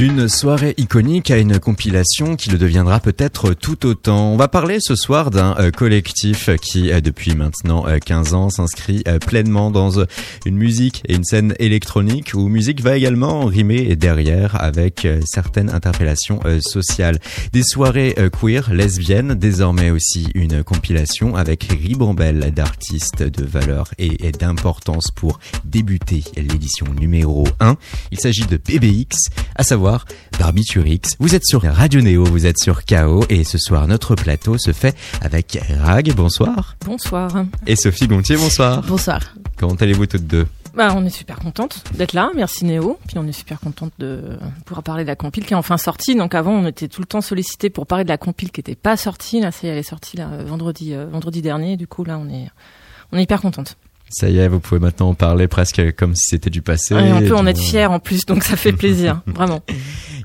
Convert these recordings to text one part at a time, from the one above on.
Une soirée iconique à une compilation qui le deviendra peut-être tout autant. On va parler ce soir d'un euh, collectif qui, euh, depuis maintenant 15 euh, ans, s'inscrit pleinement dans une musique et une scène électronique où musique va également rimer derrière avec certaines interpellations sociales. Des soirées queer, lesbiennes, désormais aussi une compilation avec ribambelle d'artistes de valeur et d'importance pour débuter l'édition numéro 1. Il s'agit de BBX, à savoir Barbiturix. Vous êtes sur Radio Néo, vous êtes sur KO et ce soir notre plateau se fait avec Rag, bonsoir. Bonsoir. Et Sophie Gontier, bonsoir. Bonsoir. Comment allez-vous toutes deux? Bah, on est super contente d'être là, merci Néo. Puis on est super contente de pouvoir parler de la compile qui est enfin sortie. Donc avant, on était tout le temps sollicité pour parler de la compile qui n'était pas sortie. Là, ça y est, elle est sortie là, vendredi, euh, vendredi dernier. Du coup, là, on est, on est hyper contente. Ça y est, vous pouvez maintenant en parler presque comme si c'était du passé. Et on peut en être fier en plus, donc ça fait plaisir, vraiment.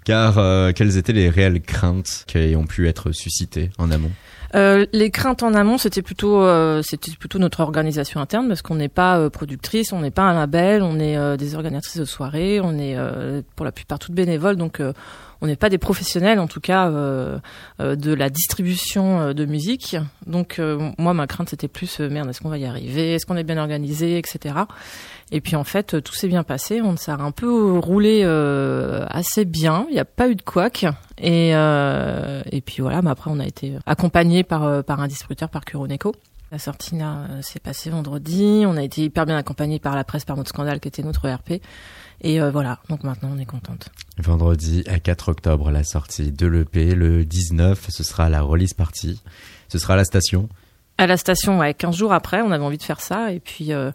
Car euh, quelles étaient les réelles craintes qui ont pu être suscitées en amont euh, les craintes en amont, c'était plutôt, euh, c'était plutôt notre organisation interne parce qu'on n'est pas euh, productrice, on n'est pas un label, on est euh, des organisatrices de soirées, on est pour la plupart toutes bénévoles, donc on n'est pas des professionnels en tout cas euh, euh, de la distribution euh, de musique. Donc moi ma crainte c'était plus merde est-ce qu'on va y arriver, est-ce qu'on est bien organisé, etc. Et puis en fait tout s'est bien passé, on s'est un peu roulé assez bien, il n'y a pas eu de couac et et puis voilà, mais après on a été accompagné par par un distributeur par Curoneco. La sortie là s'est passée vendredi. On a été hyper bien accompagné par la presse, par notre scandale qui était notre ERP. Et euh, voilà, donc maintenant on est contente. Vendredi à 4 octobre, la sortie de l'EP. Le 19, ce sera la release party. Ce sera à la station. À la station, ouais, 15 jours après, on avait envie de faire ça. Et puis, euh,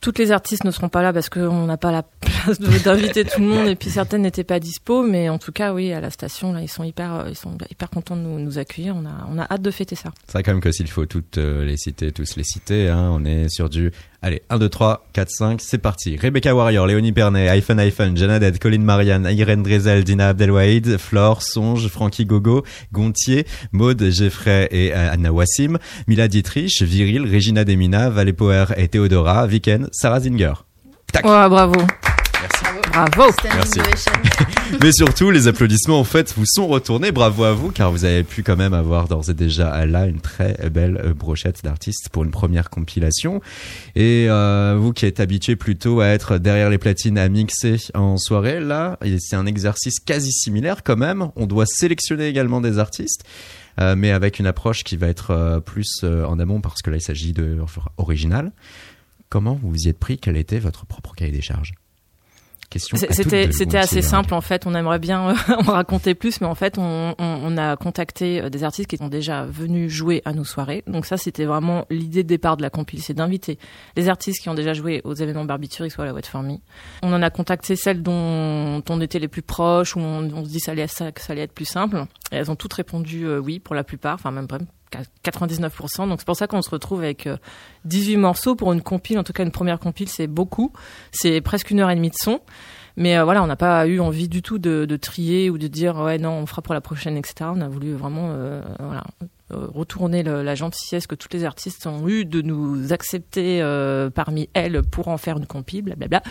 toutes les artistes ne seront pas là parce qu'on n'a pas la place d'inviter tout le monde. Et puis, certaines n'étaient pas dispo. Mais en tout cas, oui, à la station, là, ils sont hyper, euh, ils sont hyper contents de nous, nous accueillir. On a, on a hâte de fêter ça. C'est quand même que s'il faut toutes les citer, tous les citer, hein, on est sur du Allez, 1, 2, 3, 4, 5, c'est parti. Rebecca Warrior, Léonie Pernet, iPhone iPhone, Janadette, Colin Marianne, Irene Drezel, Dina Abdelwaïd, Flore, Songe, Frankie Gogo, Gontier, Maude, Jeffrey et euh, Anna Wassim, Mila Dietrich, Viril, Regina Demina, Valé Power et Theodora, Viken, Sarah Zinger. Oh, bravo. Bravo. Merci. Mais surtout, les applaudissements en fait vous sont retournés. Bravo à vous, car vous avez pu quand même avoir d'ores et déjà là une très belle euh, brochette d'artistes pour une première compilation. Et euh, vous qui êtes habitué plutôt à être derrière les platines à mixer en soirée, là, c'est un exercice quasi similaire quand même. On doit sélectionner également des artistes. Euh, mais avec une approche qui va être plus en amont parce que là il s'agit de original. Comment vous y êtes pris? Quel était votre propre cahier des charges? C'était c'était assez simple en fait. On aimerait bien en raconter plus, mais en fait on, on, on, a contacté euh, des artistes qui sont déjà venus jouer à nos soirées. Donc ça c'était vraiment l'idée de départ de la compil, c'est d'inviter les artistes qui ont déjà joué aux événements Barbiturix soit à la What For Me. On en a contacté celles dont on était les plus proches, où on, on se dit ça allait, ça, que ça allait être plus simple. Et elles ont toutes répondu euh, oui pour la plupart, enfin même 99%. Donc c'est pour ça qu'on se retrouve avec 18 euh, morceaux pour une compile. En tout cas, une première compile, c'est beaucoup. C'est presque une heure et demie de son. Mais euh, voilà, on n'a pas eu envie du tout de, trier ou de dire ouais non, on fera pour la prochaine, etc. On a voulu vraiment euh, retourner la gentillesse que tous les artistes ont eu de nous accepter parmi elles pour en faire une compile, blablabla.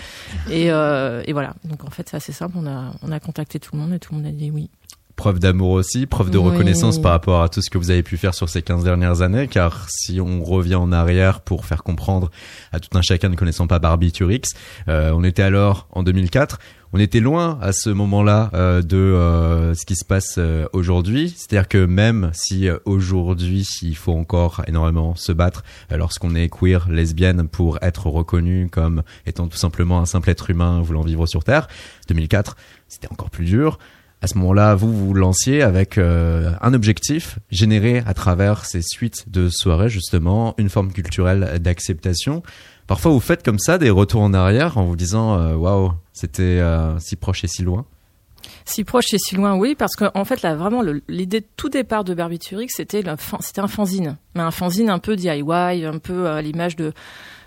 Et, et voilà. Donc en fait, c'est assez simple. On a contacté tout le monde et tout le monde a dit oui preuve d'amour aussi, preuve de reconnaissance par rapport à tout ce que vous avez pu faire sur ces 15 dernières années, car si on revient en arrière pour faire comprendre à tout un chacun ne connaissant pas Barbie Turix, euh, on était alors en 2004, on était loin à ce moment-là euh, de euh, ce qui se passe aujourd'hui, c'est-à-dire que même si aujourd'hui il faut encore énormément se battre lorsqu'on est queer, lesbienne, pour être reconnu comme étant tout simplement un simple être humain voulant vivre sur Terre, 2004 c'était encore plus dur à ce moment-là, vous vous lanciez avec euh, un objectif, générer à travers ces suites de soirées justement une forme culturelle d'acceptation. Parfois, vous faites comme ça des retours en arrière en vous disant euh, waouh, c'était euh, si proche et si loin. Si proche et si loin, oui, parce qu'en en fait, là, vraiment, l'idée de tout départ de Barbituric, c'était un fanzine, mais un fanzine un peu DIY, un peu à l'image de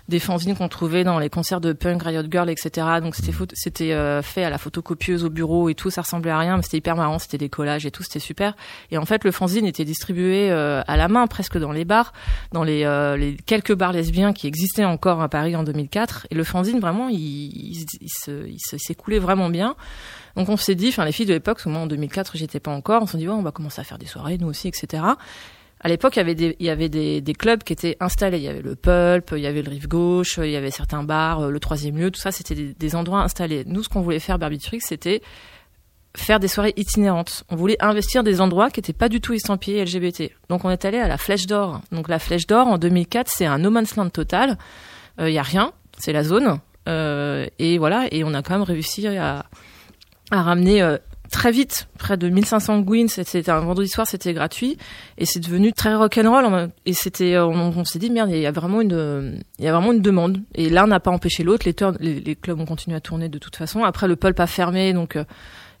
des fanzines qu'on trouvait dans les concerts de punk, Riot Girl, etc. Donc c'était c'était euh, fait à la photocopieuse au bureau et tout, ça ressemblait à rien, mais c'était hyper marrant, c'était des collages et tout, c'était super. Et en fait, le fanzine était distribué euh, à la main, presque dans les bars, dans les, euh, les quelques bars lesbiens qui existaient encore à Paris en 2004. Et le fanzine, vraiment, il, il, il s'écoulait vraiment bien. Donc on s'est dit, enfin les filles de l'époque, moi en 2004 j'étais pas encore, on s'est dit on va commencer à faire des soirées nous aussi, etc à l'époque, il y avait des, clubs qui étaient installés. Il y avait le Pulp, il y avait le Rive Gauche, il y avait certains bars, euh, le Troisième Lieu, tout ça, c'était des, endroits installés. Nous, ce qu'on voulait faire, Barbiturix, c'était faire des soirées itinérantes. On voulait investir des endroits qui n'étaient pas du tout estampillés LGBT. Donc, on est allé à la Flèche d'Or. Donc, la Flèche d'Or, en 2004, c'est un no man's land total. Euh, il y a rien, c'est la zone. Euh, et voilà, et on a quand même réussi à, ramener euh, très vite, près de 1500 Gwyn, c'était un vendredi soir, c'était gratuit et c'est devenu très rock'n'roll. Et c'était on, on s'est dit merde, il y a vraiment une il y a vraiment une demande. Et l'un n'a pas empêché l'autre, les, les, clubs ont continué à tourner de toute façon. Après le pulp a fermé donc euh,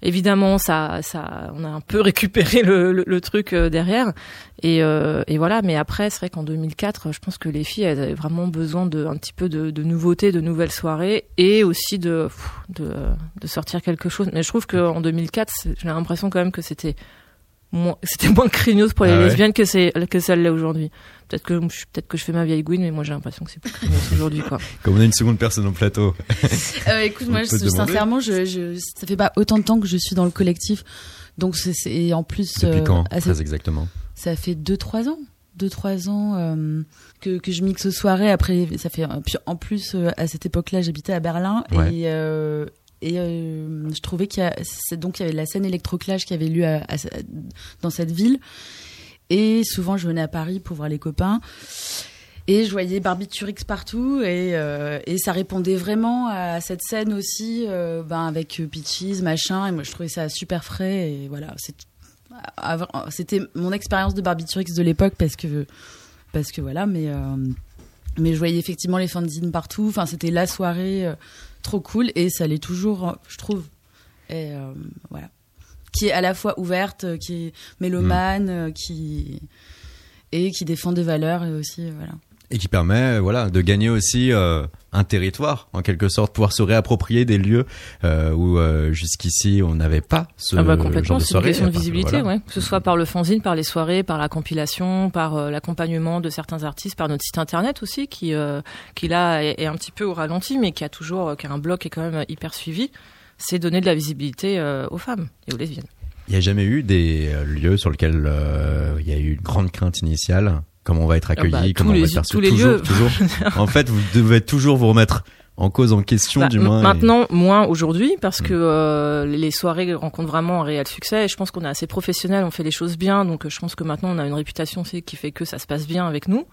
évidemment, ça, ça, on a un peu récupéré le, le, truc euh, derrière. Et, euh, et, voilà. Mais après, c'est vrai qu'en 2004, je pense que les filles elles avaient vraiment besoin de un petit peu de, de nouveautés, de nouvelles soirées, et aussi de, de, de sortir quelque chose. Mais je trouve qu'en 2004, j'ai l'impression quand même que c'était c'était moins craignos pour les ah lesbiennes que c'est que ça l'est aujourd'hui. Peut-être que peut-être que je fais ma vieille Gwyn, mais moi j'ai l'impression que c'est plus craignos aujourd'hui quoi. Comme on a une seconde personne au plateau. euh, écoute, moi sincèrement, je, je, ça fait pas autant de temps que je suis dans le collectif, donc c'est en plus. Depuis euh, quand Très exactement. Ça fait deux trois ans. Deux trois ans euh, que, que je mixe aux soirées. Après, ça fait en plus euh, à cette époque-là, j'habitais à Berlin et euh, et euh, je trouvais qu'il y a donc il y avait la scène électroclash qui avait lieu dans cette ville. Et souvent je venais à Paris pour voir les copains. Et je voyais Barbiturix partout. Et, euh, et ça répondait vraiment à cette scène aussi euh, ben avec Peaches machin. Et moi je trouvais ça super frais. Et voilà c'était mon expérience de Barbiturix de l'époque parce que parce que voilà. Mais mais je voyais effectivement les fanzines partout. Enfin c'était la soirée trop cool et ça l'est toujours, je trouve. Et euh, voilà. Qui est à la fois ouverte, euh, qui est mélomane, mm. euh, qui et qui défend des valeurs et aussi voilà et qui permet voilà de gagner aussi euh, un territoire en quelque sorte pouvoir se réapproprier des lieux euh, où euh, jusqu'ici on n'avait pas ce ah bah complètement, c'est une question de visibilité ouais. que ce soit par le fanzine par les soirées par la compilation par l'accompagnement de certains artistes par notre site internet aussi qui qui là est, un petit peu au ralenti mais qui a toujours qui a un bloc qui est quand même hyper suivi c'est donner de la visibilité aux femmes et aux lesbiennes. Il n'y a jamais eu des lieux sur lesquels il y a eu une grande crainte initiale comment on va être ah accueilli, bah, comment on va être perçu. Tous les toujours, lieux. toujours. en fait, vous devez toujours vous remettre en cause, en question, bah, du moins. Maintenant, moins aujourd'hui, parce mm. que euh, les soirées rencontrent vraiment un réel succès. Et je pense qu'on est assez professionnel, on fait les choses bien, donc je pense que maintenant on a une réputation qui fait que ça se passe bien avec nous.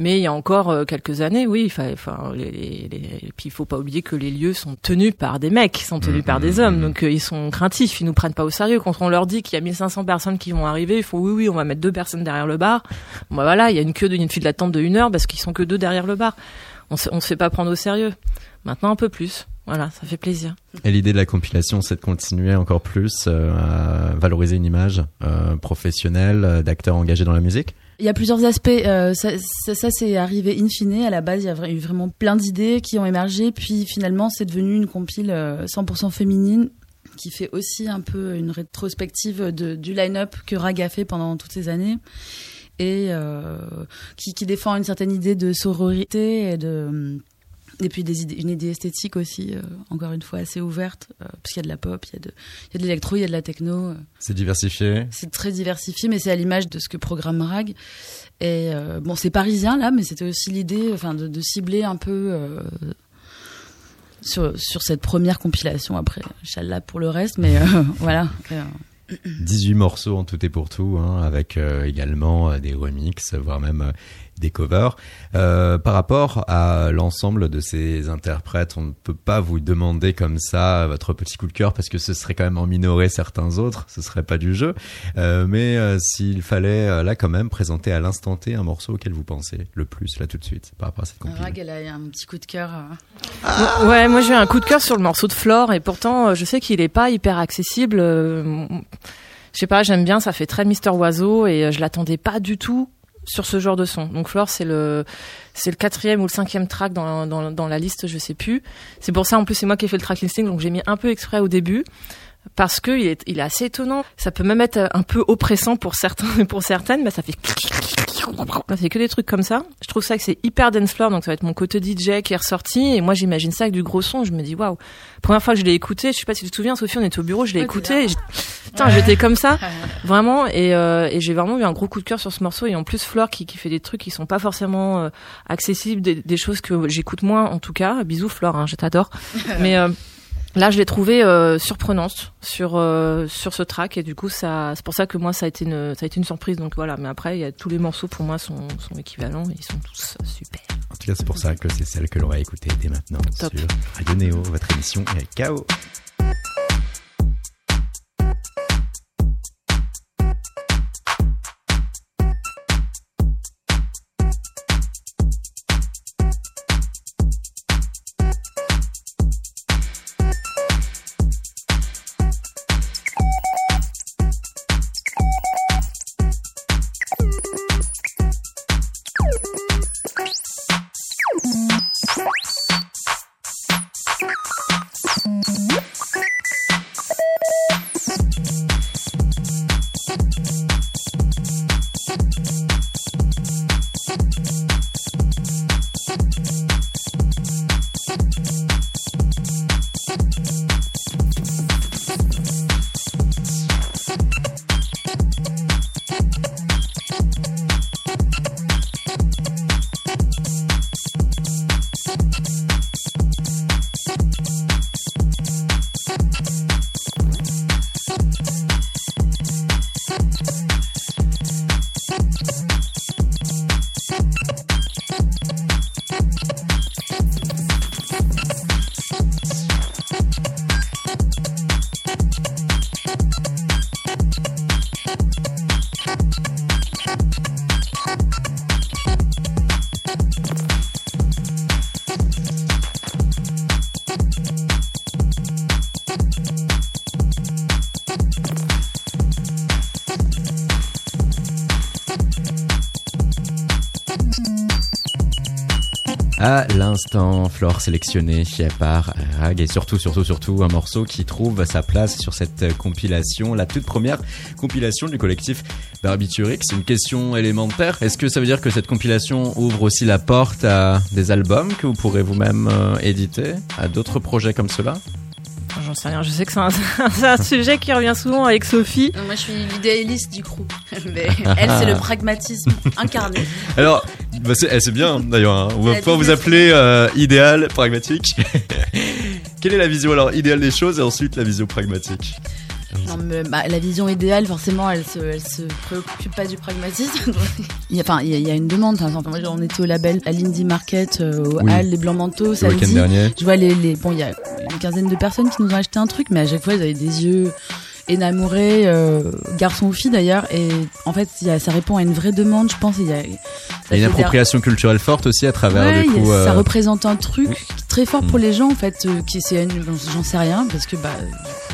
Mais il y a encore euh, quelques années, oui, enfin, les, les, les, puis il faut pas oublier que les lieux sont tenus par des mecs, sont tenus par des hommes, donc euh, ils sont craintifs, ils nous prennent pas au sérieux. Quand on leur dit qu'il y a 1500 personnes qui vont arriver, il faut oui, oui, on va mettre deux personnes derrière le bar. Bon, bah, voilà, il y a une queue d'une file d'attente de une heure parce qu'ils sont que deux derrière le bar. On se, on se fait pas prendre au sérieux. Maintenant un peu plus. Voilà, ça fait plaisir. Et l'idée de la compilation, c'est de continuer encore plus euh, à valoriser une image euh, professionnelle d'acteurs engagés dans la musique? Il y a plusieurs aspects. Euh, ça, ça, ça c'est arrivé in fine. À la base, il y a eu vraiment plein d'idées qui ont émergé. Puis finalement, c'est devenu une compile 100% euh, féminine qui fait aussi un peu une rétrospective de, du line-up que Rag a fait pendant toutes ces années et euh, qui, qui défend une certaine idée de sororité et de et puis des idées, une idée esthétique aussi, euh, encore une fois assez ouverte, euh, parce qu'il y a de la pop, il y a de, il y a de l'électro, il y a de la techno. Euh. C'est diversifié. C'est très diversifié, mais c'est à l'image de ce que programme Rag. Et bon, c'est parisien là, mais c'était aussi l'idée, enfin, de, de, cibler un peu sur, sur cette première compilation. Après, Inch'Allah pour le reste, mais voilà. 18 morceaux en tout et pour tout, hein, avec également des remixes, voire même des covers. Euh, par rapport à l'ensemble de ces interprètes, on ne peut pas vous demander comme ça votre petit coup de cœur parce que ce serait quand même en minorer certains autres, ce serait pas du jeu. Euh, mais euh, s'il fallait euh, là quand même présenter à l'instant T un morceau auquel vous pensez le plus là tout de suite par rapport à cette compilation. elle a un petit coup de cœur. Ah ouais, moi j'ai un coup de cœur sur le morceau de Flore et pourtant je sais qu'il est pas hyper accessible. je sais pas, j'aime bien, ça fait très Mister Oiseau et je l'attendais pas du tout sur ce genre de son. Donc Flore, c'est le c'est le quatrième ou le cinquième track dans, dans, dans la liste, je sais plus. C'est pour ça en plus c'est moi qui ai fait le track listing, donc j'ai mis un peu exprès au début parce que il est, il est assez étonnant. Ça peut même être un peu oppressant pour certains, pour certaines, mais ça fait ça fait que des trucs comme ça. Je trouve ça que c'est hyper dance floor, donc ça va être mon côté DJ qui est ressorti. Et moi, j'imagine ça avec du gros son. Je me dis, waouh. Première fois que je l'ai écouté, je sais pas si tu te souviens, Sophie, on était au bureau, je l'ai écouté. Putain, j'étais comme ça, vraiment. Et, euh, et j'ai vraiment eu un gros coup de cœur sur ce morceau. Et en plus, Flore qui, qui fait des trucs qui sont pas forcément euh, accessibles, des, des, choses que j'écoute moins, en tout cas. Bisous, Flore, hein, je t'adore. Mais euh, Là, je l'ai trouvé euh, surprenante sur euh, sur ce track et du coup, ça, c'est pour ça que moi, ça a été une ça a été une surprise. Donc voilà. Mais après, il y a tous les morceaux pour moi sont sont équivalents et ils sont tous super. En tout cas, c'est pour ça que c'est celle que l'on va écouter dès maintenant sur Radio Néo. Votre émission est KO. Flore sélectionné par Rag et surtout, surtout, surtout un morceau qui trouve sa place sur cette compilation, la toute première compilation du collectif Barbiturix. C'est une question élémentaire. Est-ce que ça veut dire que cette compilation ouvre aussi la porte à des albums que vous pourrez vous-même euh, éditer, à d'autres projets comme cela? J'en sais rien, je sais que c'est un, sujet qui revient souvent avec Sophie. moi je suis l'idéaliste du groupe, mais elle c'est le pragmatisme incarné. Alors, bah, eh, c'est bien d'ailleurs, hein. on va pouvoir vous appeler euh, idéal, pragmatique. Quelle est la vision alors idéale des choses et ensuite la vision pragmatique bah, la vision idéale, forcément, elle se, elle se préoccupe pas du pragmatisme. il, y a, enfin, il, y a, une demande. Enfin, on était au label à l'Indie Market, euh, au oui. Hall, les Blancs Manteaux, ça dernier. Je vois les, les, bon, il y a une quinzaine de personnes qui nous ont acheté un truc, mais à chaque fois, ils avaient des yeux énamourés, euh, garçons ou filles d'ailleurs. Et en fait, y a, ça répond à une vraie demande, je pense. Il y a, il y a une appropriation culturelle forte aussi à travers du coup. Ça euh, représente un truc très fort pour mm. les gens en fait. Euh, qui c'est, j'en sais rien parce que bah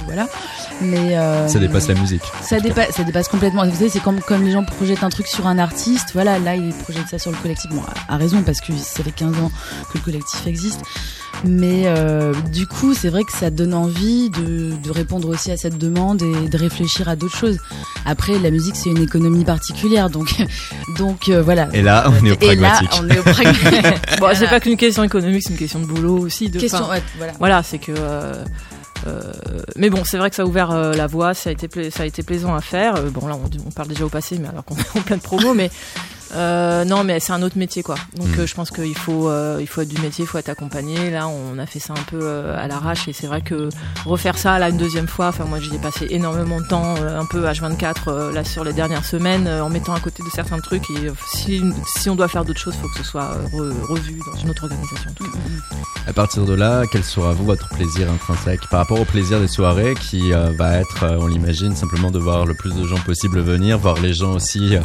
voilà. Mais euh, ça dépasse la musique. Ça dépasse, ça dépasse complètement. Vous savez, c'est comme comme les gens projettent un truc sur un artiste. Voilà, là ils projettent ça sur le collectif. Bon, à, raison parce que ça fait 15 ans que le collectif existe. Mais euh, du coup, c'est vrai que ça donne envie de, de, répondre aussi à cette demande et de réfléchir à d'autres choses. Après, la musique, c'est une économie particulière, donc donc euh, voilà. Et là, on est au pragmatique. Et là, on est au pragmatique. bon, c'est pas qu'une question économique, c'est une question de boulot aussi. De question, voilà. Voilà, c'est que euh, euh, mais bon, c'est vrai que ça a ouvert euh, la voie, ça a été ça a été plaisant à faire. Euh, bon là, on, on, parle déjà au passé, mais alors qu'on est en plein de promos, mais euh, non, mais c'est un autre métier, quoi. Donc, mm. euh, je pense qu'il faut, euh, il faut être du métier, il faut être accompagné. Là, on a fait ça un peu à l'arrache, et c'est vrai que refaire ça là une deuxième fois. Enfin, moi, j'y ai passé énormément de temps, un peu H24 là sur les dernières semaines, en mettant à côté de certains trucs. Et si, si on doit faire d'autres choses, il faut que ce soit revu dans une autre organisation. En tout cas. À partir de là, quel sera vous votre plaisir intrinsèque par rapport au plaisir des soirées, qui va être, on l'imagine, simplement de voir le plus de gens possible venir, voir les gens aussi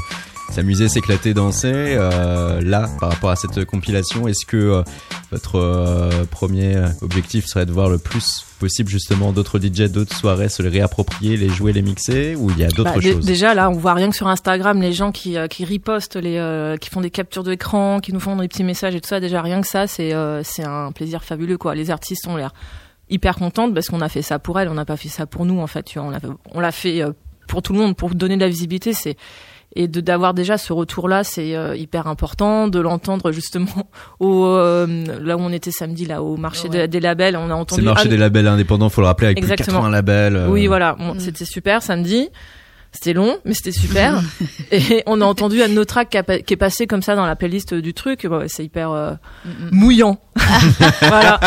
s'amuser, s'éclater, danser. Euh, là, par rapport à cette compilation, est-ce que euh, votre euh, premier objectif serait de voir le plus possible justement d'autres DJ, d'autres soirées se les réapproprier, les jouer, les mixer, ou il y a d'autres bah, choses? Déjà là, on voit rien que sur Instagram les gens qui qui ripostent, les qui font des captures d'écran, qui nous font des petits messages et tout ça. Déjà rien que ça, c'est c'est un plaisir fabuleux quoi. Les artistes ont l'air hyper contentes parce qu'on a fait ça pour elles, on n'a pas fait ça pour nous en fait. Tu vois, on l'a fait pour tout le monde, pour donner de la visibilité. C'est et de d'avoir déjà ce retour là c'est euh, hyper important de l'entendre justement au euh, là où on était samedi là au marché des labels on a entendu c'est le marché des labels indépendants faut le rappeler avec Exactement. plus de 80 labels euh. oui voilà c'était super samedi c'était long, mais c'était super. et on a entendu un autre track qui, qui, est passé comme ça dans la playlist du truc. c'est hyper euh, mouillant. voilà.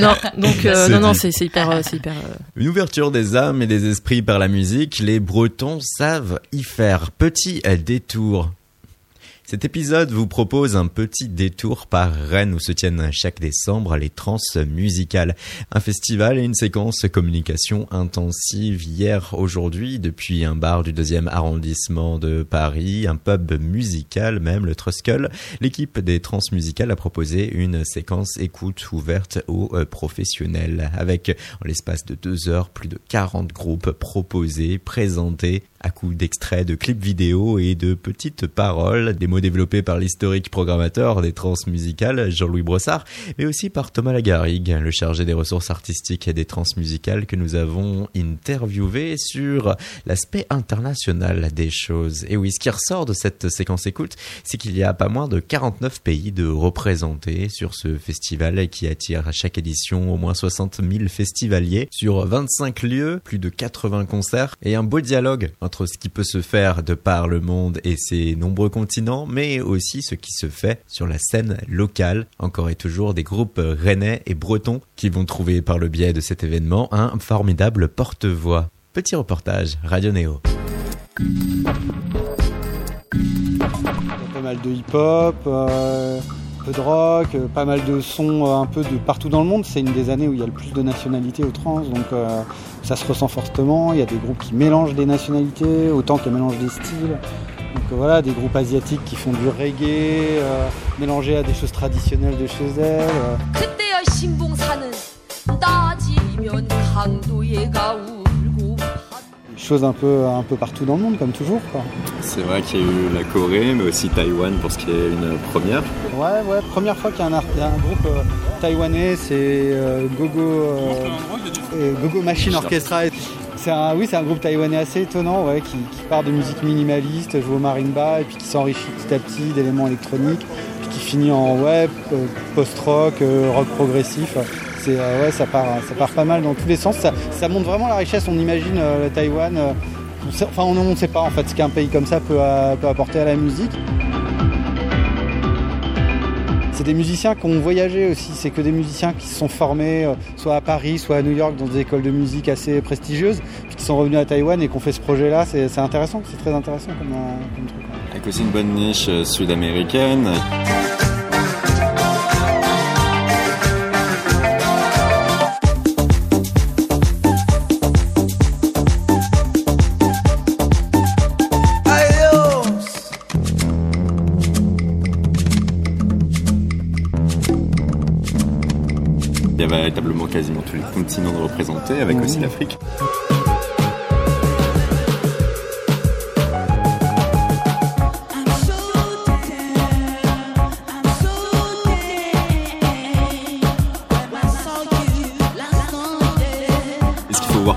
Non, donc euh, non, non, c'est hyper, euh, c'est hyper. Une ouverture des âmes et des esprits par la musique. Les Bretons savent y faire. Petit détour cet épisode vous propose un petit détour par Rennes où se tiennent chaque décembre les trans musicales. Un festival et une séquence communication intensive hier, aujourd'hui, depuis un bar du deuxième arrondissement de Paris, un pub musical même, le Truskull. L'équipe des trans musicales a proposé une séquence écoute ouverte aux euh, professionnels avec, en l'espace de deux heures, plus de 40 groupes proposés, présentés à coup d'extraits de clips vidéo et de petites paroles, des mots développés par l'historique programmateur des trans musicales Jean-Louis Brossard, mais aussi par Thomas Lagarrigue, le chargé des ressources artistiques et des trans musicales que nous avons interviewé sur l'aspect international des choses. Et oui, ce qui ressort de cette séquence écoute, c'est qu'il y a pas moins de 49 pays de représentés sur ce festival qui attire à chaque édition au moins 60 000 festivaliers sur 25 lieux, plus de 80 concerts et un beau dialogue entre ce qui peut se faire de par le monde et ses nombreux continents, mais aussi ce qui se fait sur la scène locale, encore et toujours des groupes rennais et bretons qui vont trouver par le biais de cet événement un formidable porte-voix. Petit reportage Radio Néo. Pas mal de hip-hop. Euh, peu de rock, euh, pas mal de sons euh, un peu de partout dans le monde. C'est une des années où il y a le plus de nationalités au trans, donc euh, ça se ressent fortement. Il y a des groupes qui mélangent des nationalités autant qu'ils mélangent des styles. Donc voilà, des groupes asiatiques qui font du reggae, mélangé à des choses traditionnelles de chez elles choses un peu, un peu partout dans le monde, comme toujours. C'est vrai qu'il y a eu la Corée, mais aussi Taïwan pour ce qui est une première. Ouais, ouais, première fois qu'il y a un, un groupe euh, taïwanais, c'est euh, Gogo, euh, Gogo Machine Orchestra. C'est un, oui, c'est un groupe taïwanais assez étonnant, ouais, qui, part de musique minimaliste, joue au marimba, et puis qui s'enrichit petit à petit d'éléments électroniques, puis qui finit en web, post-rock, rock progressif. Euh, ouais, ça part, ça part pas mal dans tous les sens. Ça, montre vraiment la richesse. On imagine euh, Taïwan. Euh, enfin, on ne sait pas en fait ce qu'un pays comme ça peut, apporter à la musique. C'est des musiciens qui ont voyagé aussi. C'est que des musiciens qui se sont formés soit à Paris, soit à New York dans des écoles de musique assez prestigieuses, puis qui sont revenus à Taïwan et qui ont fait ce projet-là. C'est intéressant, c'est très intéressant comme truc. Avec aussi une bonne niche sud-américaine. Les continents représentés, avec aussi l'Afrique.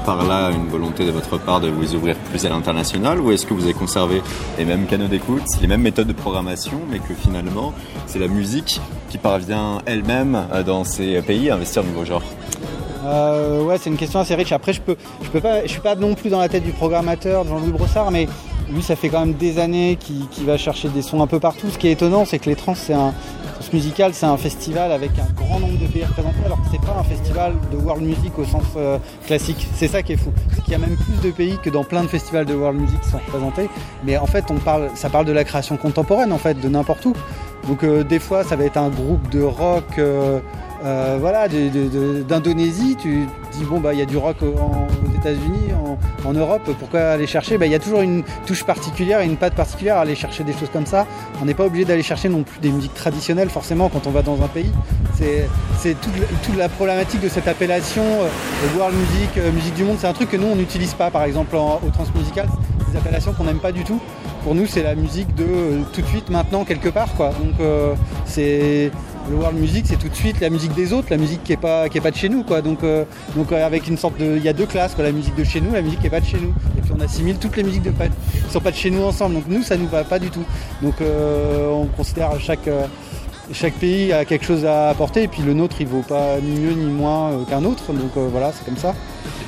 par là une volonté de votre part de vous ouvrir plus à l'international ou est-ce que vous avez conservé les mêmes canaux d'écoute, les mêmes méthodes de programmation, mais que finalement c'est la musique qui parvient elle-même euh, dans ces pays à investir de nouveaux genres? Euh, ouais, c'est une question assez riche. Après, je peux, je peux pas, je suis pas non plus dans la tête du programmateur Jean-Louis Brossard, mais lui, ça fait quand même des années qu'il va chercher des sons un peu partout. Ce qui est étonnant, c'est que les trans, c'est un, musical, c'est un festival avec un grand nombre de pays représentés, alors que c'est pas un festival de world music au sens euh, classique. C'est ça qui est fou. C'est qu'il y a même plus de pays que dans plein de festivals de world music qui sont représentés. Mais en fait, on parle, ça parle de la création contemporaine, en fait, de n'importe où. Donc euh, des fois, ça va être un groupe de rock. Euh, voilà, d'Indonésie, tu dis bon bah il y a du rock aux États-Unis, en, Europe, pourquoi aller chercher? Bah, Il y a toujours une touche particulière et une patte particulière à aller chercher des choses comme ça. On n'est pas obligé d'aller chercher non plus des musiques traditionnelles forcément quand on va dans un pays. C'est toute, la problématique de cette appellation euh, world music, euh, musique du monde. C'est un truc que nous on n'utilise pas par exemple au transmusical. Des appellations qu'on n'aime pas du tout. Pour nous c'est la musique de tout de suite maintenant quelque part quoi. Donc c'est le world music, c'est tout de suite la musique des autres, la musique qui est pas pas de chez nous, quoi. Donc euh, donc euh, avec une sorte de, il y a deux classes, quoi, la musique de chez nous, la musique qui est pas de chez nous. Et puis on assimile toutes les musiques de qui sont pas de chez nous ensemble. Donc nous, ça nous va pas du tout. Donc euh, on considère chaque chaque pays a quelque chose à apporter et puis le nôtre il vaut pas ni mieux ni moins qu'un autre donc voilà c'est comme ça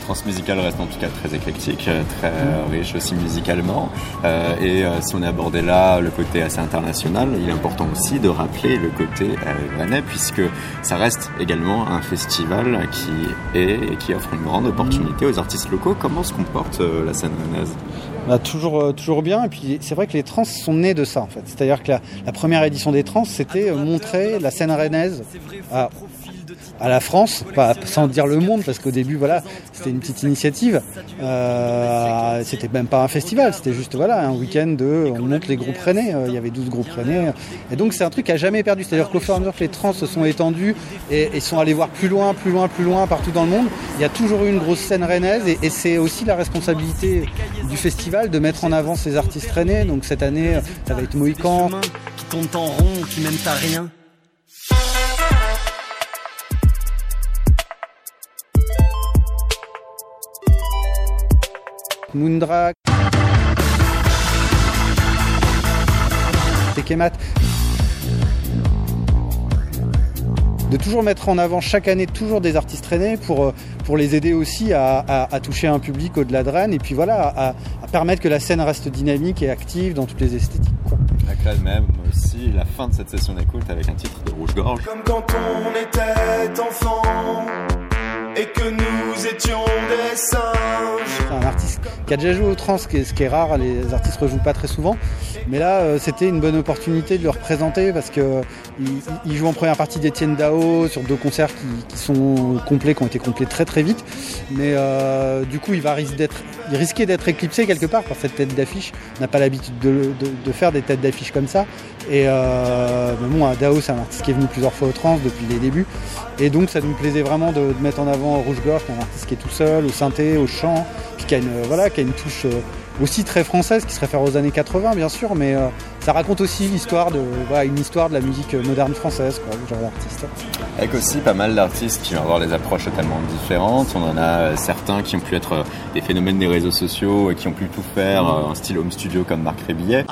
transmusical reste en tout cas très éclectique, euh, très riche aussi musicalement. Euh, et euh, si on a abordé là le côté assez international, il est important aussi de rappeler le côté rennais puisque ça reste également un festival qui est et qui offre une grande opportunité aux artistes locaux. Comment se comporte la scène rennaise? Bah, toujours, toujours bien. Et puis c'est vrai que les trans sont nés de ça en fait. C'est-à-dire que la, la, première édition des trans, c'était montrer la scène rennaise à à la France, pas, sans dire le monde, parce qu'au début, voilà, c'était une petite initiative. Euh, c'était même pas un festival, c'était juste voilà un week-end de, on monte les groupes rennais. Euh, il y avait 12 groupes rennais. Et donc c'est un truc qui a jamais perdu. C'est-à-dire que les trans se sont étendus et, sont allés voir plus loin, plus loin, plus loin partout dans le monde, il y a toujours eu une grosse scène rennaise et, c'est aussi la responsabilité du festival de mettre en avant ces artistes rennais. Donc cette année, ça va être Mohican. Qui tourne en rond, qui mène à rien. Moondrak, Tekemat. De toujours mettre en avant chaque année toujours des artistes traînés pour, euh, pour les aider aussi à, toucher un public au-delà de Rennes et puis voilà, à, permettre que la scène reste dynamique et active dans toutes les esthétiques. Quoi. même aussi la fin de cette session d'écoute avec un titre de Rouge-Gorge. Comme quand on était enfant et que nous étions des singes. Un artiste qui a déjà joué au trans, ce qui est, rare, les artistes rejouent pas très souvent. Mais là, euh, c'était une bonne opportunité de le représenter parce que il, joue en première partie d'Etienne Dao sur deux concerts qui, sont complets, qui ont été complets très très vite. Mais euh, du coup, il va d'être, d'être éclipsé quelque part par cette tête d'affiche. On n'a pas l'habitude de, faire des têtes d'affiche comme ça. Et euh, bon, Dao, c'est un artiste qui est venu plusieurs fois au trans depuis les débuts. Et donc, ça nous plaisait vraiment de, mettre en avant Rouge Gorge, qui un artiste qui est tout seul, au synthé, au chant, puis qui a une, voilà, qui a une touche aussi très française qui se réfère aux années 80 bien sûr, mais euh, ça raconte aussi l'histoire de, voilà, une histoire de la musique moderne française, quoi, genre d'artiste. Avec aussi pas mal d'artistes qui vont avoir des approches totalement différentes. On en a euh, certains qui ont pu être euh, des phénomènes des réseaux sociaux et qui ont pu tout faire en style home studio comme Marc Rébillet.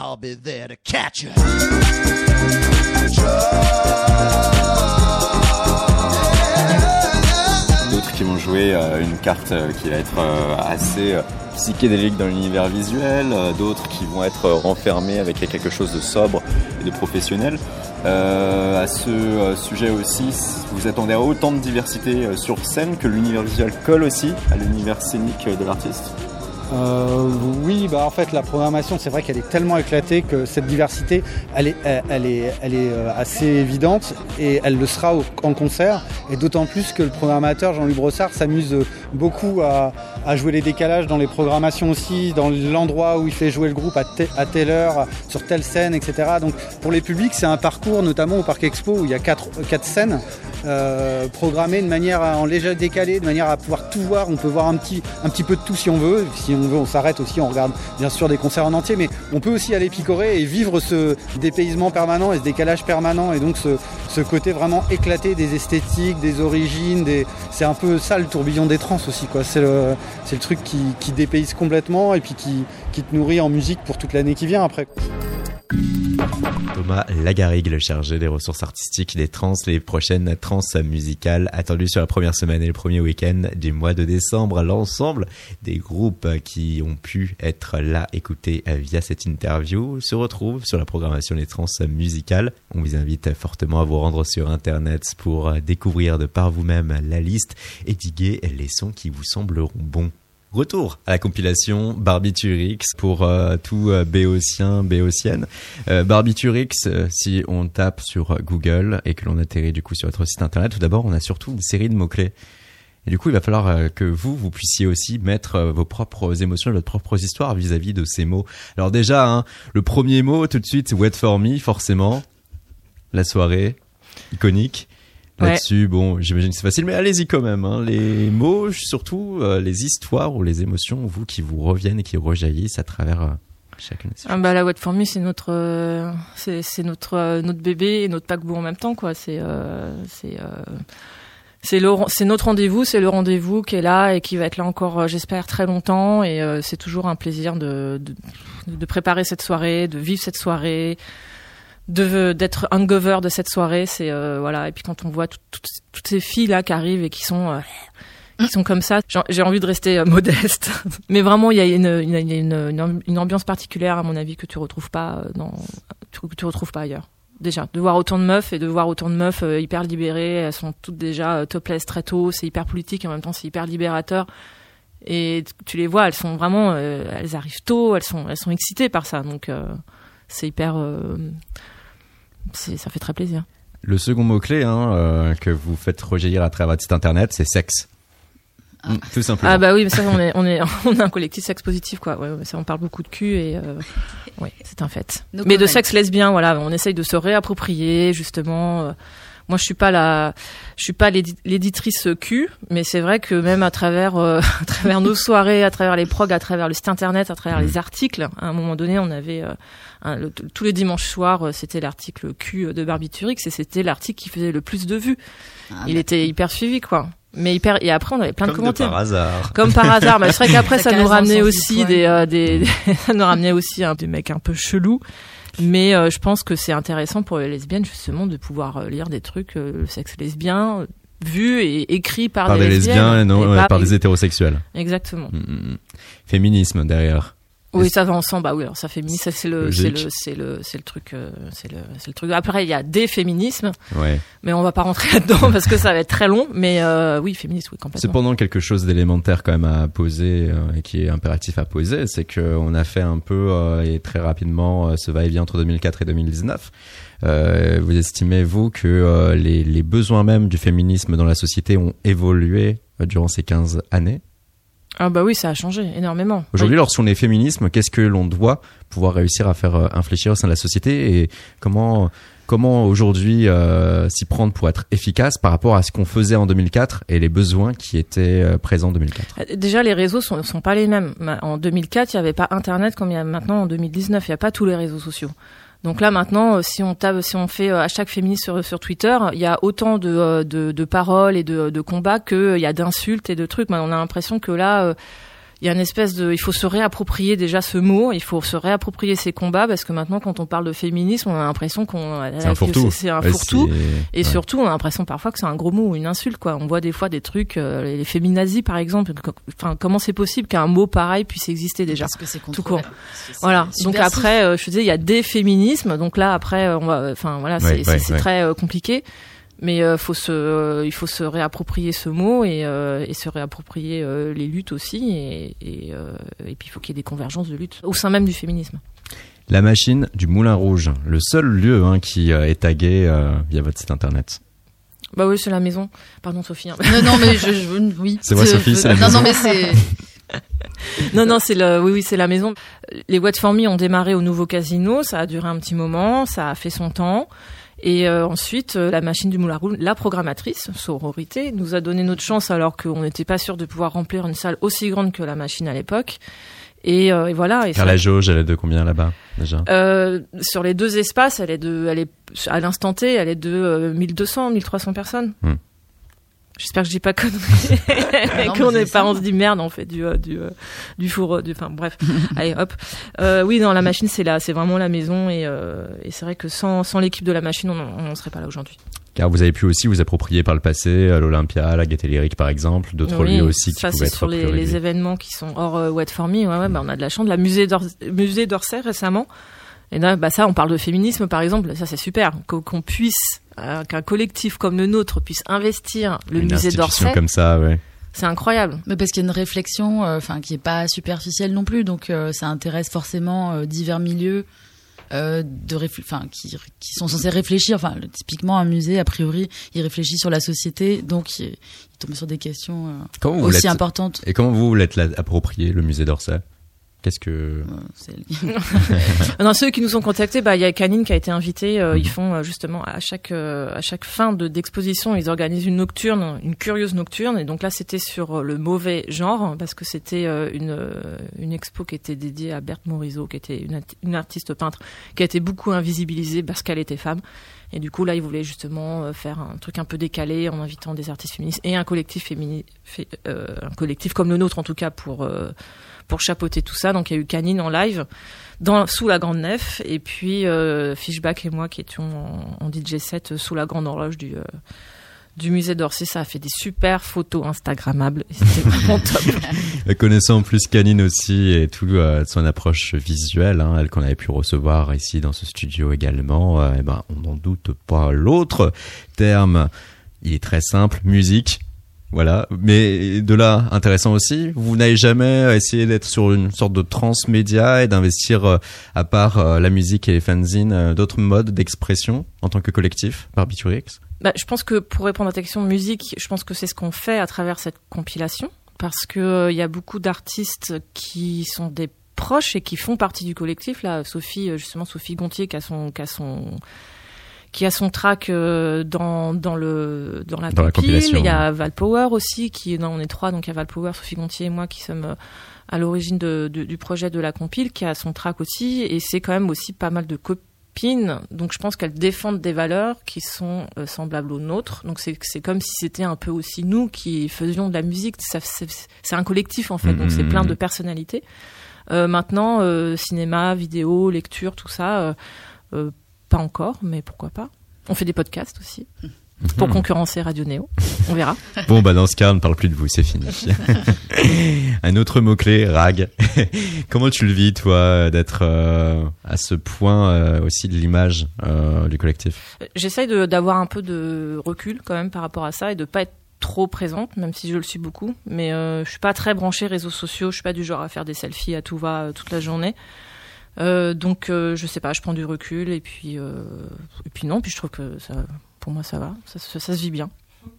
Qui vont jouer une carte qui va être assez psychédéliques dans l'univers visuel, euh, d'autres qui vont être renfermés avec quelque chose de sobre et de professionnel. Euh, à ce euh, sujet aussi, vous attendez à autant de diversité sur scène que l'univers visuel colle aussi à l'univers scénique de l'artiste? Euh, oui, bah en fait la programmation, c'est vrai qu'elle est tellement éclatée que cette diversité, elle est, euh, assez évidente et elle le sera en concert. Et d'autant plus que le programmateur Jean-Luc Brossard s'amuse beaucoup à, jouer les décalages dans les programmations aussi, dans l'endroit où il fait jouer le groupe à, à, telle heure, sur telle scène, etc. Donc pour les publics, c'est un parcours, notamment au Parc Expo où il y a quatre, scènes euh, programmées de manière en léger décalé, de manière à pouvoir tout voir. On peut voir un petit, peu de tout si on veut. On s'arrête aussi, on regarde bien sûr des concerts en entier, mais on peut aussi aller picorer et vivre ce dépaysement permanent et ce décalage permanent et donc ce, côté vraiment éclaté des esthétiques, des origines, c'est un peu ça le tourbillon des trans aussi. C'est le, truc qui, qui dépayse complètement et puis qui te nourrit en musique pour toute l'année qui vient après. Thomas Lagarigue, le chargé des ressources artistiques des trans, les prochaines trans musicales attendues sur la première semaine et le premier week-end du mois de décembre. L'ensemble des groupes qui ont pu être là écoutés via cette interview se retrouvent sur la programmation des trans musicales. On vous invite fortement à vous rendre sur internet pour découvrir de par vous-même la liste et diguer les sons qui vous sembleront bons. Retour à la compilation Barbiturix pour euh, tout euh, béotien, béotienne. Euh, Barbiturix, si on tape sur Google et que l'on atterrit du coup sur votre site internet, tout d'abord, on a surtout une série de mots-clés. Et du coup, il va falloir que vous, vous puissiez aussi mettre vos propres émotions, votre propre histoire vis-à-vis de ces mots. Alors déjà, hein, le premier mot tout de suite, Wet for Me, forcément. La soirée, iconique. Là-dessus, bon, j'imagine que c'est facile, mais allez-y quand même. Hein. Les mots, surtout euh, les histoires ou les émotions, vous, qui vous reviennent et qui rejaillissent à travers euh, chacune de ces ah bah la What for Me, c'est notre, euh, c'est notre notre bébé et notre paquebot en même temps, quoi. C'est c'est c'est c'est notre rendez-vous, c'est le rendez-vous qui est là et qui va être là encore, j'espère, très longtemps. Et c'est toujours un plaisir de, de, de préparer cette soirée, de vivre cette soirée d'être hangover de cette soirée c'est euh, voilà. Et puis quand on voit toutes ces filles là qui arrivent et qui sont euh, qui sont comme ça j'ai envie de rester euh, modeste. Mais vraiment il y a une une, une, une, ambiance particulière à mon avis que tu retrouves pas dans que tu retrouves pas ailleurs. Déjà de voir autant de meufs et de voir autant de meufs hyper libérées elles sont toutes déjà topless très tôt c'est hyper politique et en même temps c'est hyper libérateur. Et tu les vois elles sont vraiment elles arrivent tôt elles sont elles sont excitées par ça. Donc c'est hyper ça fait très plaisir. Le second mot-clé hein, euh, que vous faites rejaillir à travers votre site internet, c'est sexe. Ah. Tout simplement. Ah bah oui, mais ça on est on est on a un collectif sexe positif quoi. Ouais, ça on parle beaucoup de cul et euh, ouais, c'est un fait. mais de sexe lesbien, voilà, on essaye de se réapproprier justement. Euh, moi, je suis pas la, je suis pas l'éditrice Q, mais c'est vrai que même à travers, euh, à travers nos soirées, à travers les progs, à travers le site internet, à travers les articles, à un moment donné, on avait euh, tous les dimanches soirs, euh, c'était l'article Q de Barbiturix et c'était l'article qui faisait le plus de vues. Ah, Il était hyper suivi, quoi mais hyper et après on avait plein de commentaires comme par hasard comme par hasard mais c'est vrai qu'après ça, nous ramenait aussi des, des, ça nous ramenait aussi hein, des mecs un peu chelous mais euh, je pense que c'est intéressant pour les lesbiennes justement de pouvoir euh, lire des trucs euh, le sexe lesbien vu et écrit par, par des, lesbiens et non par, des hétérosexuels. Exactement. Mm, mm, mm. Féminisme derrière. Oui, ça va ensemble. Bah oui, alors ça féministe, c'est le, c'est le, c'est le, c'est le truc, euh, c'est le, c'est le truc. Après, il y a des féminismes. Ouais. Mais on va pas rentrer là-dedans parce que ça va être très long. Mais euh, oui, féministe, oui, complètement. Cependant, quelque chose d'élémentaire quand même à poser euh, et qui est impératif à poser, c'est que on a fait un peu euh, et très rapidement ce va-et-vient entre 2004 et 2019. vous estimez vous que les, les besoins même du féminisme dans la société ont évolué durant ces 15 années? Ah bah oui, ça a changé énormément. Aujourd'hui, lorsqu'on est féminisme, qu'est-ce que l'on doit pouvoir réussir à faire euh, infléchir au sein de la société et comment comment aujourd'hui euh, s'y prendre pour être efficace par rapport à ce qu'on faisait en 2004 et les besoins qui étaient euh, présents en 2004 Déjà, les réseaux sont, sont pas les mêmes. En 2004, il n'y avait pas Internet comme il y a maintenant en 2019. Il n'y a pas tous les réseaux sociaux. Donc là maintenant, euh, si on tape, si on fait hashtag euh, féministe sur, Twitter, il y a autant de, euh, de, de paroles et de, de combats qu'il y a d'insultes et de trucs. On a l'impression que là, il y a une espèce de, il faut se réapproprier déjà ce mot, il faut se réapproprier ces combats parce que maintenant quand on parle de féminisme, on a l'impression qu'on c'est un fourre-tout, c'est un fourre-tout, et surtout on a l'impression parfois que c'est un gros mot ou une insulte quoi. On voit des fois des trucs, euh, les féminazis par exemple. Enfin, comment c'est possible qu'un mot pareil puisse exister déjà? Parce que c'est tout court. Voilà. Donc après, euh, je te disais, il y a des féminismes. Donc là après, on va, enfin voilà, c'est très euh, compliqué mais euh, faut se, euh, il faut se réapproprier ce mot et, euh, et se réapproprier les luttes aussi, et, et, et puis il faut qu'il y ait des convergences de lutte au sein même du féminisme. La machine du Moulin Rouge, le seul lieu hein, qui est tagué via votre site internet. Bah oui, c'est la maison. Pardon, Sophie. Hein. Non, non, mais je, je oui. C'est moi, Sophie, c'est la maison. Non, non, mais c'est. non, non, c'est le, oui, oui, c'est la maison. Les What For Me ont démarré au nouveau casino. Ça a duré un petit moment. Ça a fait son temps. Et euh, ensuite, euh, la machine du Moulin Rouge, la programmatrice, Sororité, nous a donné notre chance alors qu'on n'était pas sûr de pouvoir remplir une salle aussi grande que la machine à l'époque. Et, euh, et, voilà. Et Car la jauge, elle est de combien là-bas déjà? Euh, Sur les deux espaces, elle est de, elle est à l'instant T, elle est de 1200, 1300 personnes. Hmm. J'espère que je dis pas conneries. qu'on n'est pas, on se dit merde, on fait du, euh, du, euh, du four, euh, du, enfin bref. Allez, hop. Euh, oui, non, la machine, c'est là, c'est vraiment la maison et, et c'est vrai que sans, sans l'équipe de la machine, on n'en serait pas là aujourd'hui. Car vous avez pu aussi vous approprier par le passé à l'Olympia, la Gaîté Lyrique par exemple, d'autres lieux aussi qui pouvaient être sur les, les, événements qui sont hors Wet for Me, ouais, ouais, bah, on a de la chance. La musée d'Orsay récemment. Et là, bah ça, on parle de féminisme par exemple, ça c'est super, qu'on puisse euh, qu'un collectif comme le nôtre puisse investir le musée d'Orsay. comme ça, ouais. c'est incroyable. Mais parce qu'il y a une réflexion, euh, enfin, qui est pas superficielle non plus, donc euh, ça intéresse forcément euh, divers milieux. de enfin qui, qui sont censés réfléchir enfin typiquement un musée a priori il réfléchit sur la société donc il, tombe sur des questions aussi importantes et comment vous l'êtes approprié le musée d'Orsay? Qu'est-ce que Dans ceux qui nous ont contactés, bah il y a Canine qui a été invité. Euh, ils mhm. font euh, justement à chaque euh, à chaque fin de d'exposition, ils organisent une nocturne, une curieuse nocturne. Et donc là, c'était sur le mauvais genre parce que c'était une une expo qui était dédiée à Berthe Morisot, qui était une, une artiste peintre qui a été beaucoup invisibilisée parce qu'elle était femme. Et du coup, là, ils voulaient justement faire un truc un peu décalé en invitant des artistes féministes et un collectif féminin, un collectif comme le nôtre en tout cas pour pour chapeauter tout ça. Donc il y a eu Canine en live dans, sous la grande nef et puis euh, Fishback et moi qui étions en, DJ set sous la grande horloge du euh, du musée d'Orsay, ça a fait des super photos instagrammables c'était vraiment top. Connaissant en plus Canine aussi et tout euh, son approche visuelle, hein, elle qu'on avait pu recevoir ici dans ce studio également, eh ben on n'en doute pas. L'autre terme, il est très simple, musique. Voilà, mais de là, intéressant aussi, vous n'avez jamais essayé d'être sur une sorte de transmédia et d'investir, euh, à part euh, la musique et les fanzines, euh, d'autres modes d'expression en tant que collectif, Barbiturix bah, Je pense que pour répondre à ta question musique, je pense que c'est ce qu'on fait à travers cette compilation, parce qu'il il y a beaucoup d'artistes qui sont des proches et qui font partie du collectif. Là, Sophie, justement, Sophie Gontier, qui a son, qui a son qui a son track euh, dans dans le dans la, dans Il y a Val Power aussi qui non, on est trois donc il y a Val Power, Sophie Gontier et moi qui sommes euh, à l'origine de, du projet de la compile qui a son track aussi. Et c'est quand même aussi pas mal de copines. Donc je pense qu'elles défendent des valeurs qui sont euh, semblables aux nôtres. Donc c'est c'est comme si c'était un peu aussi nous qui faisions de la musique. C'est un collectif en fait. Donc c'est plein de personnalités. Maintenant cinéma vidéo lecture tout ça pas encore, mais pourquoi pas. On fait des podcasts aussi. Pour concurrencer Radio Néo. On verra. Bon, bah, dans ce cas, on ne parle plus de vous, c'est fini. Un autre mot-clé, rag. Comment tu le vis, toi, d'être euh, à ce point euh, aussi de l'image euh, du collectif? J'essaye d'avoir un peu de recul quand même par rapport à ça et de pas être trop présente, même si je le suis beaucoup. Mais je suis pas très branchée réseaux sociaux. Je suis pas du genre à faire des selfies à tout va toute la journée. Euh, donc euh, je sais pas, je prends du recul et puis euh, et puis non, puis je trouve que ça, pour moi ça va, ça, se vit bien.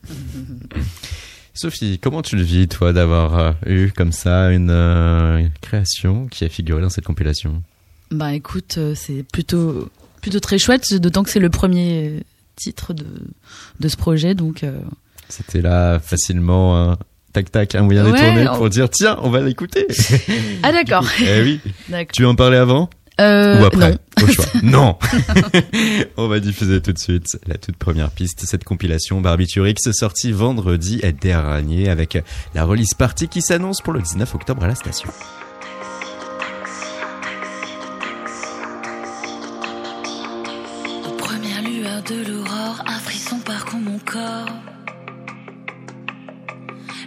Sophie, comment tu le vis toi d'avoir eu comme ça une création qui a figuré dans cette compilation? Bah écoute, c'est plutôt plutôt très chouette, d'autant que c'est le premier titre de de ce projet, donc. C'était là facilement tac tac un moyen de tourner pour dire tiens on va l'écouter. Ah d'accord. Eh oui. Tu veux en parler avant euh, ou après non. au choix. Non. On va diffuser tout de suite la toute première piste cette compilation Barbiturix sortie vendredi dernier avec la release party qui s'annonce pour le 19 octobre à la station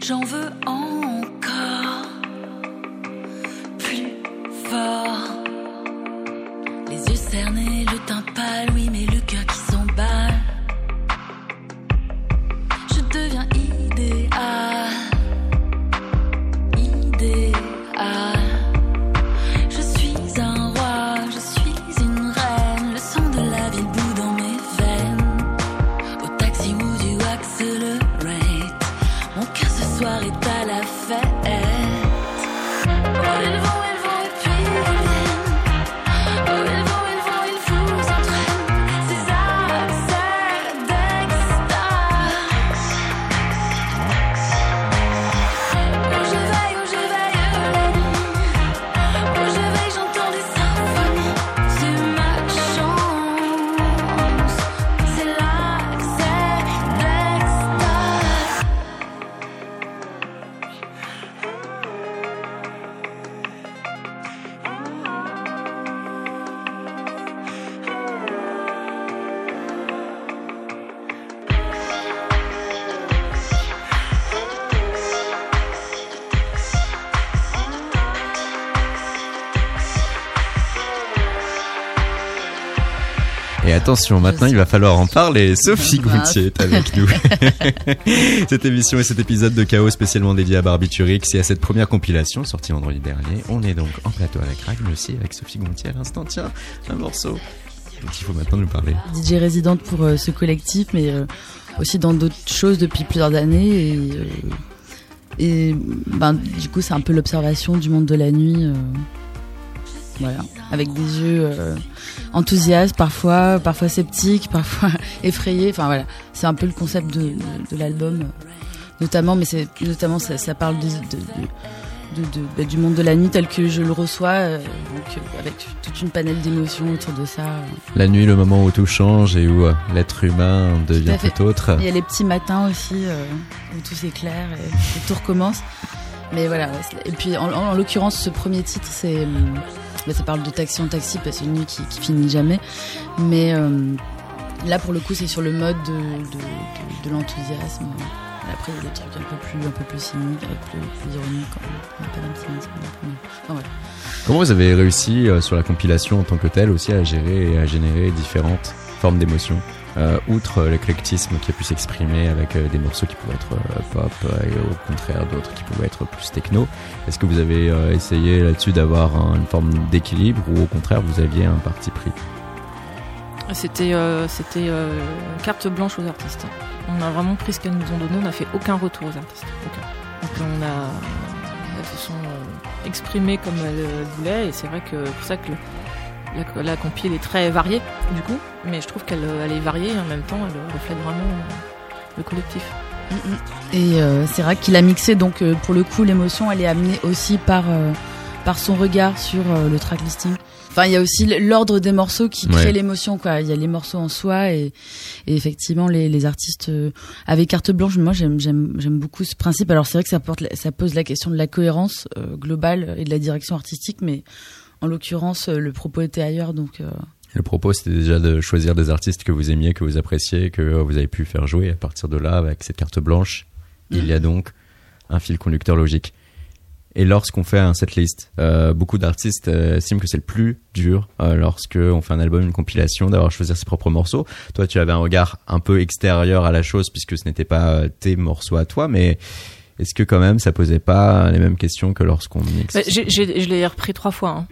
J'en veux encore plus fort. Les yeux cernés, le teint pâle, oui, mais le attention, maintenant il va falloir en parler. Sophie Goutier est avec nous. cette émission et cet épisode de Chaos spécialement dédié à Barbiturix et à cette première compilation sortie vendredi dernier. On est donc en plateau à la craque, mais aussi avec Sophie Goutier à l'instant. Tiens, un morceau dont il faut maintenant nous parler. DJ résidente pour euh, ce collectif, mais euh, aussi dans d'autres choses depuis plusieurs années. Et, euh, et ben, du coup, c'est un peu l'observation du monde de la nuit. Voilà, avec des yeux enthousiastes parfois, parfois sceptiques, parfois effrayés. Enfin voilà, c'est un peu le concept de, de, l'album, notamment, mais c'est notamment ça, ça parle de, bah, du monde de la nuit tel que je le reçois, euh, donc, euh, avec toute une panel d'émotions autour de ça. La nuit, le moment où tout change et où euh, l'être humain devient tout, autre. Il y a les petits matins aussi où tout s'éclaire et, tout recommence. Mais voilà. Et puis en, l'occurrence, ce premier titre, c'est bah, ça parle de taxi en taxi, parce que c'est une nuit qui, finit jamais. Mais là, pour le coup, c'est sur le mode de, l'enthousiasme. Après, il y a des trucs un peu plus, un peu plus cyniques, plus, plus ironiques, Comment vous avez réussi euh, sur la compilation en tant que telle aussi à gérer et à générer différentes formes d'émotions euh, outre l'éclectisme qui a pu s'exprimer avec euh, des morceaux qui pouvaient être pop et au contraire d'autres qui pouvaient être plus techno, est-ce que vous avez essayé là-dessus d'avoir une forme d'équilibre ou au contraire vous aviez un parti pris? C'était c'était carte blanche aux artistes. On a vraiment pris ce qu'elles nous ont donné, on n'a fait aucun retour aux artistes. Donc on a, elles se sont euh, exprimées comme elles voulaient et c'est vrai que pour ça que la, la compil est très variée du coup, mais je trouve qu'elle elle est variée et en même temps elle reflète vraiment le collectif. Et euh, c'est vrai qu'il a mixé, donc euh, pour le coup l'émotion elle est amenée aussi par, par son regard sur le track listing. Enfin, il y a aussi l'ordre des morceaux qui crée l'émotion, quoi. Il y a les morceaux en soi et, effectivement les, les artistes euh, avec carte blanche. Moi, j'aime j'aime j'aime beaucoup ce principe. Alors c'est vrai que ça porte ça pose la question de la cohérence euh, globale et de la direction artistique, mais en l'occurrence, euh, le propos était ailleurs, donc. Le propos, c'était déjà de choisir des artistes que vous aimiez, que vous appréciez, que vous avez pu faire jouer. À partir de là, avec cette carte blanche, il y a donc un fil conducteur logique. Et lorsqu'on fait un setlist, euh, beaucoup d'artistes euh, estiment que c'est le plus dur euh, lorsque on fait un album, une compilation, d'avoir choisi ses propres morceaux. Toi, tu avais un regard un peu extérieur à la chose puisque ce n'était pas euh, tes morceaux à toi, mais est-ce que quand même ça posait pas les mêmes questions que lorsqu'on mixe bah, Je l'ai repris trois fois. Hein.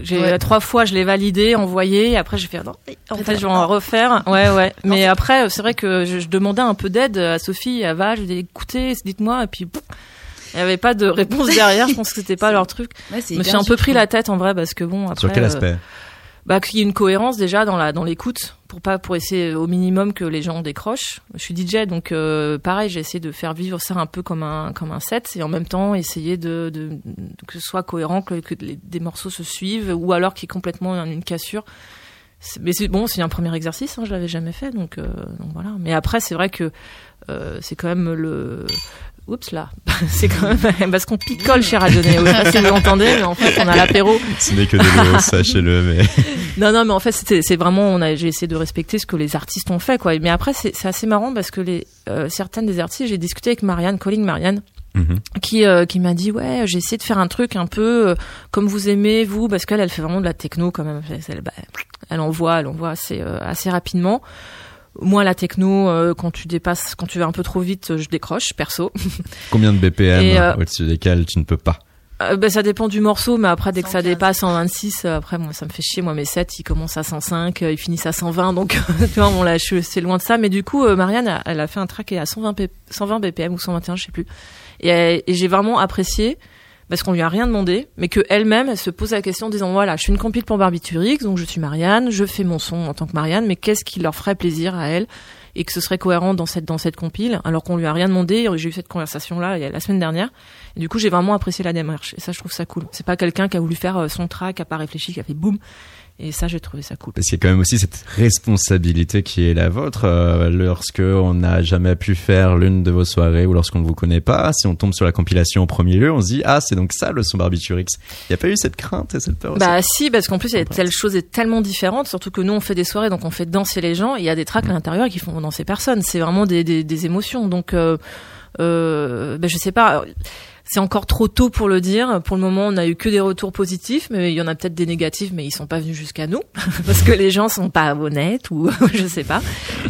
J'ai trois fois, je l'ai validé, envoyé. Et après, j'ai fait non. En fait, je vais en refaire. Ouais, ouais. Mais après, c'est vrai que je, je, demandais un peu d'aide à Sophie et à Val. Je lui ai dit écoutez, dites-moi. Et puis, il n'y avait pas de réponse derrière. je pense que c'était pas leur truc. je me suis un peu pris la tête en vrai parce que bon. Après, Sur quel aspect euh, bah, qu'il y ait une cohérence déjà dans la dans l'écoute pour pas pour essayer au minimum que les gens décrochent. Je suis DJ donc euh, pareil, j'ai essayé de faire vivre ça un peu comme un comme un set et en même temps essayer de, de, que ce soit cohérent que, que des morceaux se suivent ou alors qu'il y ait complètement une cassure. Mais c'est bon, c'est un premier exercice, hein, je l'avais jamais fait donc, euh, donc voilà. Mais après c'est vrai que euh, c'est quand même le Oups là, c'est quand même parce qu'on picole chez Radio Néo. Je sais pas si vous l'entendez, mais en fait on a l'apéro. Ce n'est que de l'eau, sachez-le. Mais non, non, mais en fait c'est vraiment, on a, j'ai essayé de respecter ce que les artistes ont fait, quoi. Mais après c'est, assez marrant parce que les euh, certaines des artistes, j'ai discuté avec Marianne, Calling Marianne. Qui euh, qui m'a dit ouais j'ai essayé de faire un truc un peu euh, comme vous aimez vous parce qu'elle elle fait vraiment de la techno quand même elle, bah, elle envoie elle envoie assez assez rapidement moi, la techno, euh, quand tu dépasses, quand tu vas un peu trop vite, je décroche, perso. Combien de BPM euh, au-dessus desquels tu ne peux pas euh, ben, ça dépend du morceau, mais après dès que ça dépasse 126, après moi ça me fait chier. Moi mes sets ils commencent à 105, ils finissent à 120, donc tu vois, bon là c'est loin de ça. Mais du coup, Marianne, elle a fait un track à 120, 120 BPM ou 121, je sais plus. Et, et j'ai vraiment apprécié parce qu'on lui a rien demandé, mais que elle-même, elle se pose la question en disant voilà, je suis une compile pour Barbiturix, donc je suis Marianne, je fais mon son en tant que Marianne, mais qu'est-ce qui leur ferait plaisir à elle et que ce serait cohérent dans cette dans cette compile, alors qu'on lui a rien demandé. J'ai eu cette conversation là la semaine dernière, et du coup j'ai vraiment apprécié la démarche et ça je trouve ça cool. C'est pas quelqu'un qui a voulu faire euh, son track, qui a pas réfléchi, qui a fait boum et ça, j'ai trouvé ça cool. Parce qu'il y a quand même aussi cette responsabilité qui est la vôtre euh, lorsque on n'a jamais pu faire l'une de vos soirées ou lorsqu'on ne vous connaît pas. Si on tombe sur la compilation en premier lieu, on se dit ah c'est donc ça le son Barbiturix. Il n'y a pas eu cette crainte et cette peur Bah si, parce qu'en plus il y a telle chose est tellement différente. Surtout que nous on fait des soirées donc on fait danser les gens. Il y a des tracks à l'intérieur qui font danser personne. C'est vraiment des, des, des émotions. Donc euh, euh, ben, je sais pas c'est encore trop tôt pour le dire. Pour le moment, on a eu que des retours positifs, mais il y en a peut-être des négatifs, mais ils sont pas venus jusqu'à nous parce que les gens sont pas honnêtes ou je sais pas.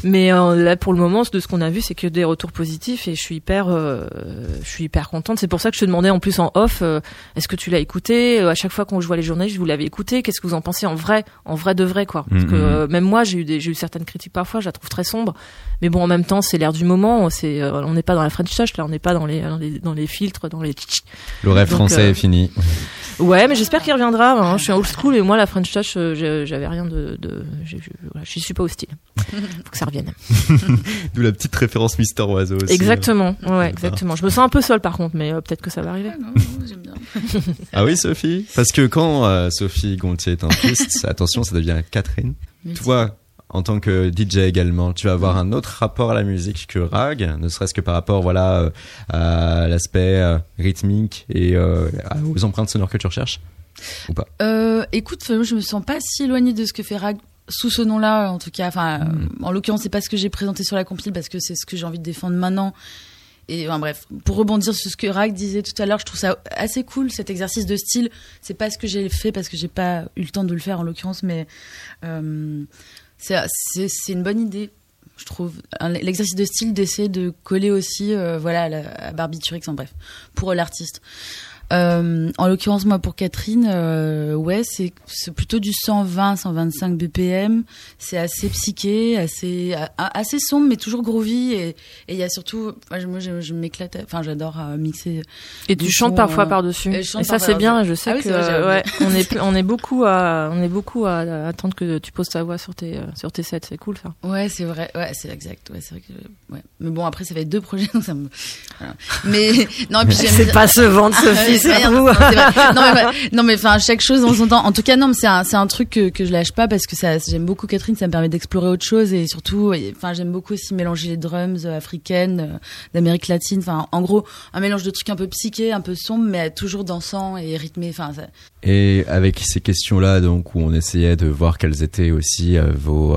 Mais euh, là, pour le moment, de ce qu'on a vu, c'est que des retours positifs et je suis hyper, euh, je suis hyper contente. C'est pour ça que je te demandais en plus en off, euh, est-ce que tu l'as écouté? À chaque fois qu'on vois les journalistes, vous l'avez écouté. Qu'est-ce que vous en pensez en vrai, en vrai de vrai, quoi? Parce que mm-hmm. même moi, j'ai eu des, j'ai eu certaines critiques parfois. Je la trouve très sombre, mais bon, en même temps, c'est l'air du moment. C'est, on n'est pas dans la French Touch, là, on n'est pas dans les, dans les, dans les filtres, dans les le rêve français euh, est fini. Ouais, mais j'espère qu'il reviendra. Hein. Je suis un old school et moi, la French Touch, euh, j'avais rien de. de je, je, suis pas hostile. Faut que ça revienne. D'où la petite référence Mister Oiseau aussi. Exactement. Hein. Ouais, exactement. Je me sens un peu seule par contre, mais euh, peut-être que ça va arriver. Ah, ah oui, Sophie? Parce que quand Sophie Gontier est un triste, attention, ça devient Catherine. Toi, en tant que DJ également, tu vas avoir un autre rapport à la musique que Rag, ne serait-ce que par rapport voilà euh, à l'aspect euh, rythmique et euh, aux empreintes sonores que tu recherches ou pas? Écoute, je me sens pas si éloignée de ce que fait Rag sous ce nom-là, en tout cas. Enfin, hmm. en l'occurrence, c'est pas ce que j'ai présenté sur la compile parce que c'est ce que j'ai envie de défendre maintenant. Et enfin, bref, pour rebondir sur ce que Rag disait tout à l'heure, je trouve ça assez cool cet exercice de style. C'est pas ce que j'ai fait parce que j'ai pas eu le temps de le faire en l'occurrence, mais c'est une bonne idée, je trouve. L'exercice de style d'essayer de coller aussi euh, voilà, à, à Barbie en bref, pour l'artiste. Euh, en l'occurrence, moi, pour Catherine, euh, ouais, c'est plutôt du 120, 125 BPM. C'est assez psyché, assez assez sombre, mais toujours groovy. Et il y a surtout, moi, je, je m'éclate. Enfin, j'adore euh, mixer. Et tu chantes parfois par dessus. Et, ça, c'est bien. Je sais ah que ouais, on est on est beaucoup à on est beaucoup à, attendre que tu poses ta voix sur tes sur tes sets. C'est cool ça. Ouais, c'est vrai. Ouais, c'est exact. Ouais, c'est vrai que ouais. Mais bon, après, ça va être deux projets, donc ça me. Voilà. Mais non, puis c'est pas se vendre, Sophie non, mais enfin, chaque chose en son temps. En tout cas, non, mais c'est un, c'est un truc que, que je lâche pas parce que ça, j'aime beaucoup Catherine, ça me permet d'explorer autre chose et surtout, enfin, j'aime beaucoup aussi mélanger les drums euh, africaines, euh, d'Amérique latine. Enfin, en gros, un mélange de trucs un peu psyché, un peu sombre, mais toujours dansant et rythmé. Enfin, Et avec ces questions-là, donc, où on essayait de voir quelles étaient aussi euh, vos,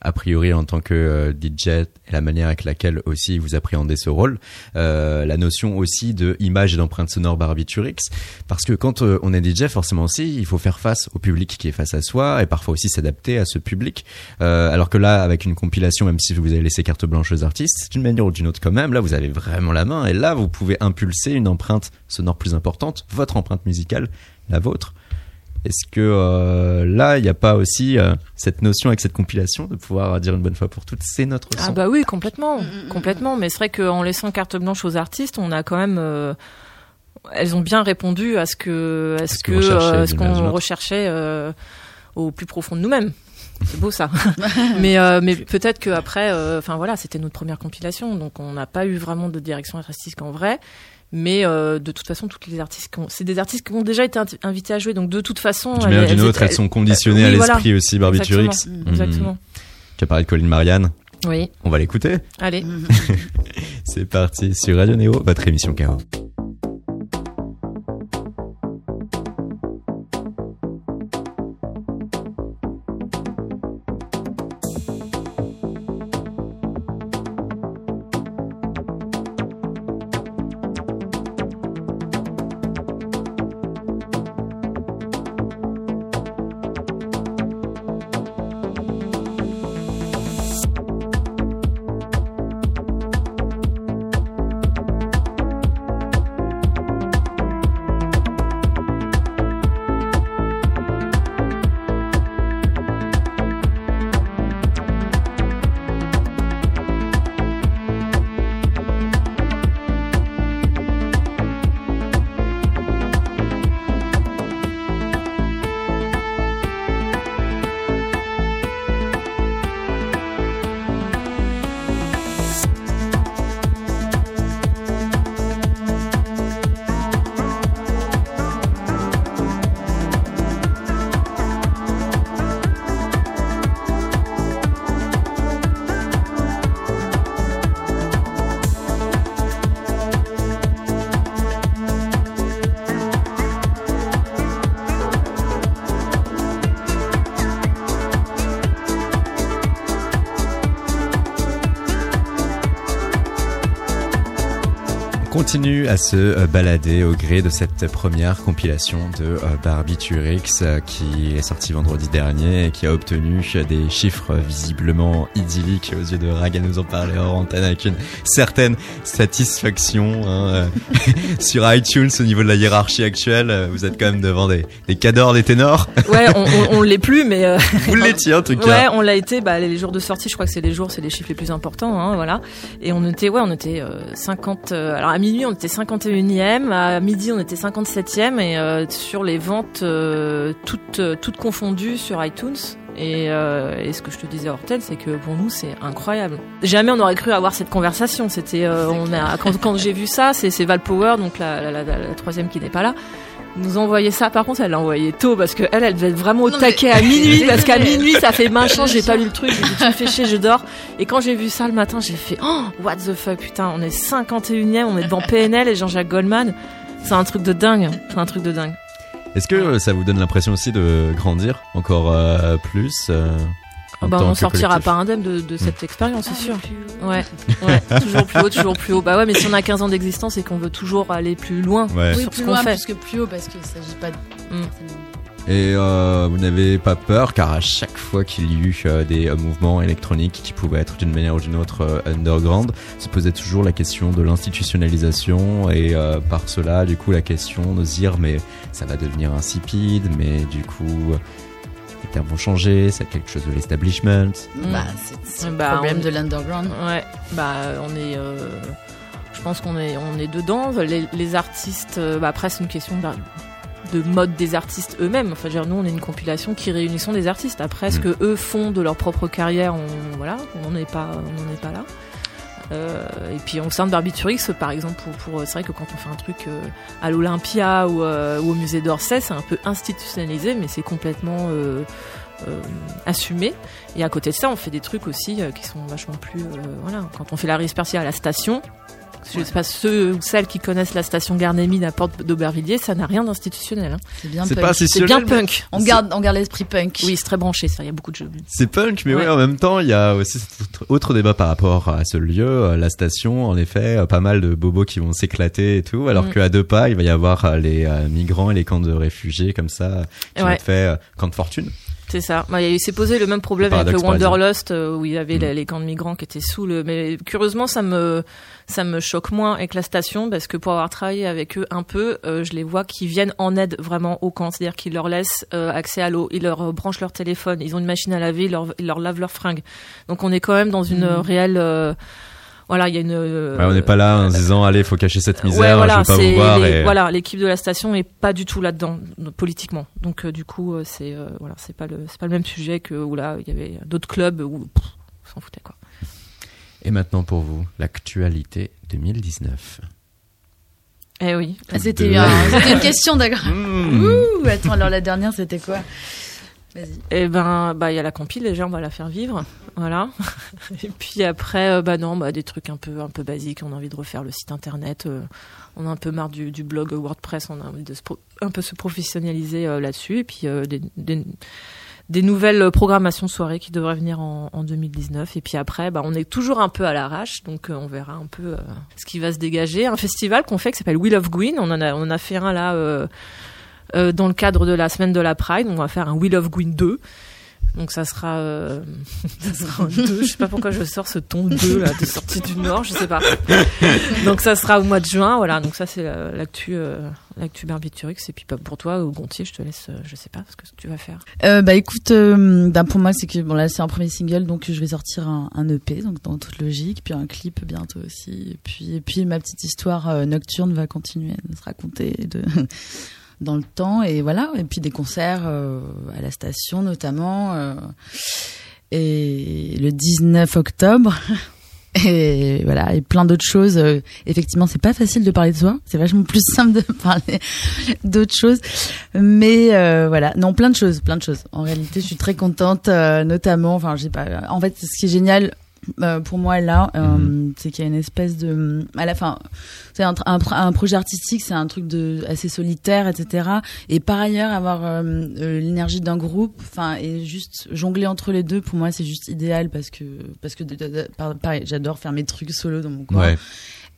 a priori en tant que euh, DJ et la manière avec laquelle aussi vous appréhendez ce rôle, euh, la notion aussi de image et d'empreinte sonore barbiturix, parce que quand euh, on est DJ, forcément aussi, il faut faire face au public qui est face à soi et parfois aussi s'adapter à ce public. Euh, alors que là, avec une compilation, même si vous avez laissé carte blanche aux artistes, d'une manière ou d'une autre quand même, là vous avez vraiment la main et là vous pouvez impulser une empreinte sonore plus importante, votre empreinte musicale, la vôtre. Est-ce que euh, là, il n'y a pas aussi euh, cette notion avec cette compilation de pouvoir dire une bonne fois pour toutes, c'est notre son Ah bah oui, complètement, mm, mm, mm, complètement. Mais c'est vrai qu'en laissant carte blanche aux artistes, on a quand même, euh, elles ont bien répondu à ce que, à ce, que, ce qu'on recherchait au plus profond de nous-mêmes. C'est beau ça. mais mais peut-être que après, enfin voilà, c'était notre première compilation, donc on n'a pas eu vraiment de direction artistique en vrai. Mais euh, de toute façon, toutes les artistes, c'est des artistes qui ont déjà été invités à jouer, donc de toute façon, d'une manière d'une autre, elles sont conditionnées à l'esprit aussi, Barbiturix. Exactement. Mmh. Tu as parlé de Colline Marianne. Oui. On va l'écouter. Allez. c'est parti sur Radio Néo, votre émission Chaos. Continue à se euh, balader au gré de cette première compilation de euh, Barbiturix euh, qui est sortie vendredi dernier et qui a obtenu des chiffres visiblement idylliques aux yeux de Raga nous en parlait hors antenne avec une certaine satisfaction hein, sur iTunes au niveau de la hiérarchie actuelle. Vous êtes quand même devant des, des cadors, des ténors. Ouais, on, on, on l'est plus, mais vous l'étiez en tout cas. Ouais, on l'a été. Bah, les jours de sortie, je crois que c'est les jours, c'est les chiffres les plus importants, hein, voilà. Et on était, ouais, on était 50. alors minuit, on était 51e, à midi, on était 57e, et euh, sur les ventes euh, toutes, euh, toutes confondues sur iTunes. Et, ce que je te disais, Hortel, c'est que pour nous, c'est incroyable. Jamais on aurait cru avoir cette conversation. C'était, quand, j'ai vu ça, c'est Val Power, donc la troisième qui n'est pas là nous envoyer ça. Par contre, elle l'a envoyé tôt parce que elle, elle devait être vraiment au taquet à minuit parce qu'à minuit, ça fait machin, j'ai pas lu le truc, j'ai dit tu me fais chier, je dors. Et quand j'ai vu ça le matin, j'ai fait oh what the fuck putain, on est 51e, on est devant PNL et Jean-Jacques Goldman. C'est un truc de dingue, c'est un truc de dingue. Est-ce que ça vous donne l'impression aussi de grandir encore euh, plus euh, bah, on sortira pas indemne de, de cette expérience, c'est sûr. Ouais, ouais, toujours plus haut, toujours plus haut. Bah ouais, mais si on a 15 ans d'existence et qu'on veut toujours aller plus loin ouais. sur ce qu'on fait. plus que plus haut parce qu'il s'agit pas de... Mm. Et euh, vous n'avez pas peur car à chaque fois qu'il y a eu euh, des euh, mouvements électroniques qui pouvaient être d'une manière ou d'une autre euh, underground, se posait toujours la question de l'institutionnalisation et euh, par cela du coup la question de se dire mais ça va devenir insipide mais du coup les termes vont changer, c'est quelque chose de l'establishment. Bah, c'est le bah, problème de l'underground. Ouais, bah on est. Euh, je pense qu'on est, on est dedans. Les, les artistes, euh, bah, après c'est une question de, de, mode des artistes eux-mêmes. Enfin, dire, nous on est une compilation qui réunissons des artistes. Après, ce mm. que eux font de leur propre carrière, on, voilà, on n'est pas, on n'en est pas là. Euh, et puis au sein de Barbiturix, par exemple, c'est vrai que quand on fait un truc euh, à l'Olympia ou, euh, ou, au musée d'Orsay, c'est un peu institutionnalisé, mais c'est complètement assumé. Et à côté de ça, on fait des trucs aussi qui sont vachement plus, voilà. Quand on fait la rispercie à la station, je sais pas ceux ou celles qui connaissent la station Garnémine à Porte d'Aubervilliers, ça n'a rien d'institutionnel. Hein. C'est bien punk. C'est bien punk. On garde, on garde l'esprit punk. Oui, c'est très branché. Ça, il y a beaucoup de jeux. C'est punk, mais ouais. en même temps, il y a aussi autre débat par rapport à ce lieu, euh, la station. En effet, euh, pas mal de bobos qui vont s'éclater et tout, alors mm. qu'à deux pas, il va y avoir euh, les migrants et les camps de réfugiés comme ça, qui vont être faits camp de fortune. C'est ça. Bah, il s'est posé le même problème avec le Wanderlust où il y avait mm. les camps de migrants qui étaient sous le. Mais curieusement, ça me ça me choque moins avec la station parce que pour avoir travaillé avec eux un peu, euh, je les vois qui viennent en aide vraiment aux camps, c'est-à-dire qu'ils leur laissent euh, accès à l'eau, ils leur branchent leur téléphone, ils ont une machine à laver, ils leur, ils leur lavent leurs fringues. Donc on est quand même dans une mmh. réelle euh, voilà, il y a une. Ouais, on n'est pas là en disant allez, faut cacher cette misère, voilà, je vais pas vous voir. et... Voilà, l'équipe de la station est pas du tout là-dedans politiquement. Donc du coup, c'est voilà, c'est pas le c'est pas le même sujet que où là il y avait d'autres clubs où on s'en foutait quoi. Et maintenant pour vous, l'actualité 2019. Eh oui. Ah, c'était une question d'accord. Mmh. Attends, alors la dernière c'était quoi? Vas-y. Eh ben, bah il y a la compile déjà, on va la faire vivre, voilà. Et puis après, euh, bah non, bah des trucs un peu un peu basiques. On a envie de refaire le site internet. Euh, on a un peu marre du, du, blog WordPress. On a envie de un peu se professionnaliser euh, là-dessus. Et puis des, des des nouvelles programmations soirées qui devraient venir en, en 2019. Et puis après, bah, on est toujours un peu à l'arrache, donc euh, on verra un peu euh, ce qui va se dégager. Un festival qu'on fait qui s'appelle Wheel of Gwyn. On en a fait un là euh, dans le cadre de la semaine de la Pride. On va faire un Wheel of Gwyn 2. Donc ça sera, euh, ça sera un 2. Je sais pas pourquoi je sors ce ton 2 là, de sortie du Nord, je sais pas. Donc ça sera au mois de juin, voilà. Donc ça c'est l'actu, euh, l'actu Barbiturix. Et puis pour toi, ou Gontier, je te laisse, euh, je sais pas ce que tu vas faire. Euh, bah écoute, euh, bah, pour moi c'est que bon là c'est un premier single, donc je vais sortir un, EP, donc dans toute logique, puis un clip bientôt aussi. Et puis puis ma petite histoire euh, nocturne va continuer à se raconter dans le temps et voilà. Et puis des concerts euh, à la station notamment euh, et le 19 octobre. Et voilà et plein d'autres choses. Euh, effectivement c'est pas facile de parler de soi. C'est vachement plus simple de parler d'autres choses. Mais voilà. Non plein de choses plein de choses. En réalité je suis très contente notamment enfin j'ai pas. En fait ce qui est génial euh, pour moi là, euh, mm-hmm. c'est qu'il y a une espèce de, à la fin, c'est un, un, un, projet artistique, c'est un truc de assez solitaire, etc. Et par ailleurs, avoir euh, euh l'énergie d'un groupe, enfin, et juste jongler entre les deux, pour moi, c'est juste idéal parce que parce que pareil, j'adore faire mes trucs solo dans mon coin. Ouais.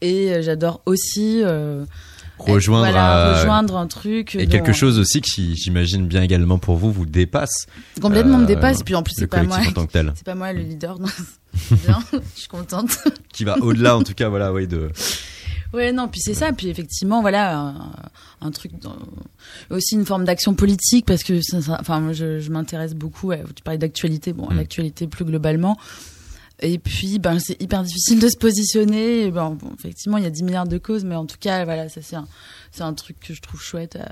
Et j'adore aussi rejoindre, rejoindre un truc. Et quelque chose aussi qui, j'imagine bien également pour vous, vous dépasse. Complètement me dépasse. Puis en plus, c'est pas moi. C'est pas moi le leader. bien, je suis contente. qui va au-delà, en tout cas, voilà, oui, de. Ouais, non, puis c'est ça. Puis effectivement, voilà, un, truc, aussi une forme d'action politique parce que, ça, enfin, je, je m'intéresse beaucoup. tu parlais d'actualité, bon, mm. l'actualité plus globalement. Et puis, ben, c'est hyper difficile de se positionner. bon, effectivement, il y a 10 milliards de causes, mais en tout cas, voilà, ça c'est un, c'est un truc que je trouve chouette. Euh,